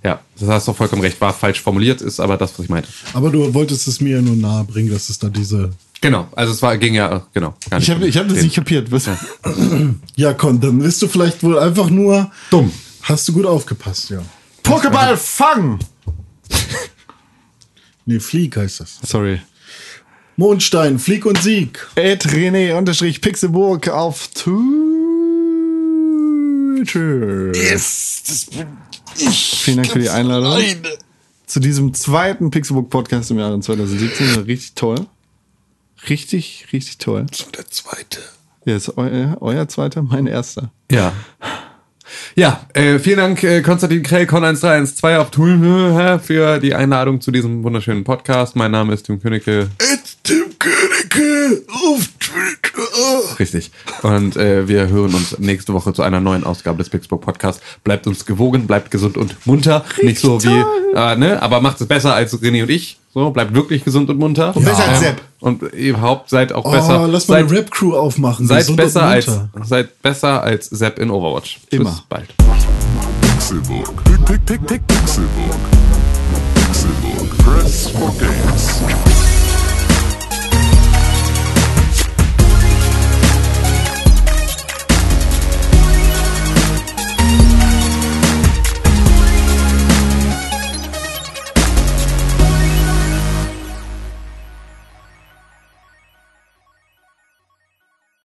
ja. das hast du vollkommen recht, war falsch formuliert, ist aber das, was ich meinte. Aber du wolltest es mir ja nur nahe bringen, dass es da diese. Genau, also es war, ging ja, genau. Gar Ich habe ich hab das nicht kapiert. Was? *clears throat* Ja, komm, dann bist du vielleicht wohl einfach nur. Dumm. Hast du gut aufgepasst, ja. Pokéball fangen! *laughs* Nee, Flieg heißt das. Sorry. Mondstein, Flieg und Sieg. Ed René unterstrich Pixelburg auf Twitter. Yes, das bin ich. Vielen Dank für die Einladung. alleine. Zu diesem zweiten Pixelburg Podcast im Jahre 2017. War richtig toll. Richtig, richtig toll. So, der zweite. Ja, ist euer, euer zweiter, mein erster. Ja. Ja, äh, vielen Dank, äh, Konstantin Krell, Con1312 auf Tool für die Einladung zu diesem wunderschönen Podcast. Mein Name ist Tim Königke. It's Tim Königke auf Twitter. Richtig. Und äh, wir hören uns nächste Woche zu einer neuen Ausgabe des Pixburg Podcasts. Bleibt uns gewogen, bleibt gesund und munter. Nicht so wie, äh, ne, aber macht es besser als René und ich. So, bleibt wirklich gesund und munter. Und besser als Sepp. Und überhaupt seid auch Oh, besser. lass mal seid, eine Rap-Crew aufmachen. seid Gesund besser und als, seid besser als Sepp in Overwatch. Immer. Bis bald. Pixelbook. Pick, pick, pick, pick, Pixelbook. Pixelbook. Press for games.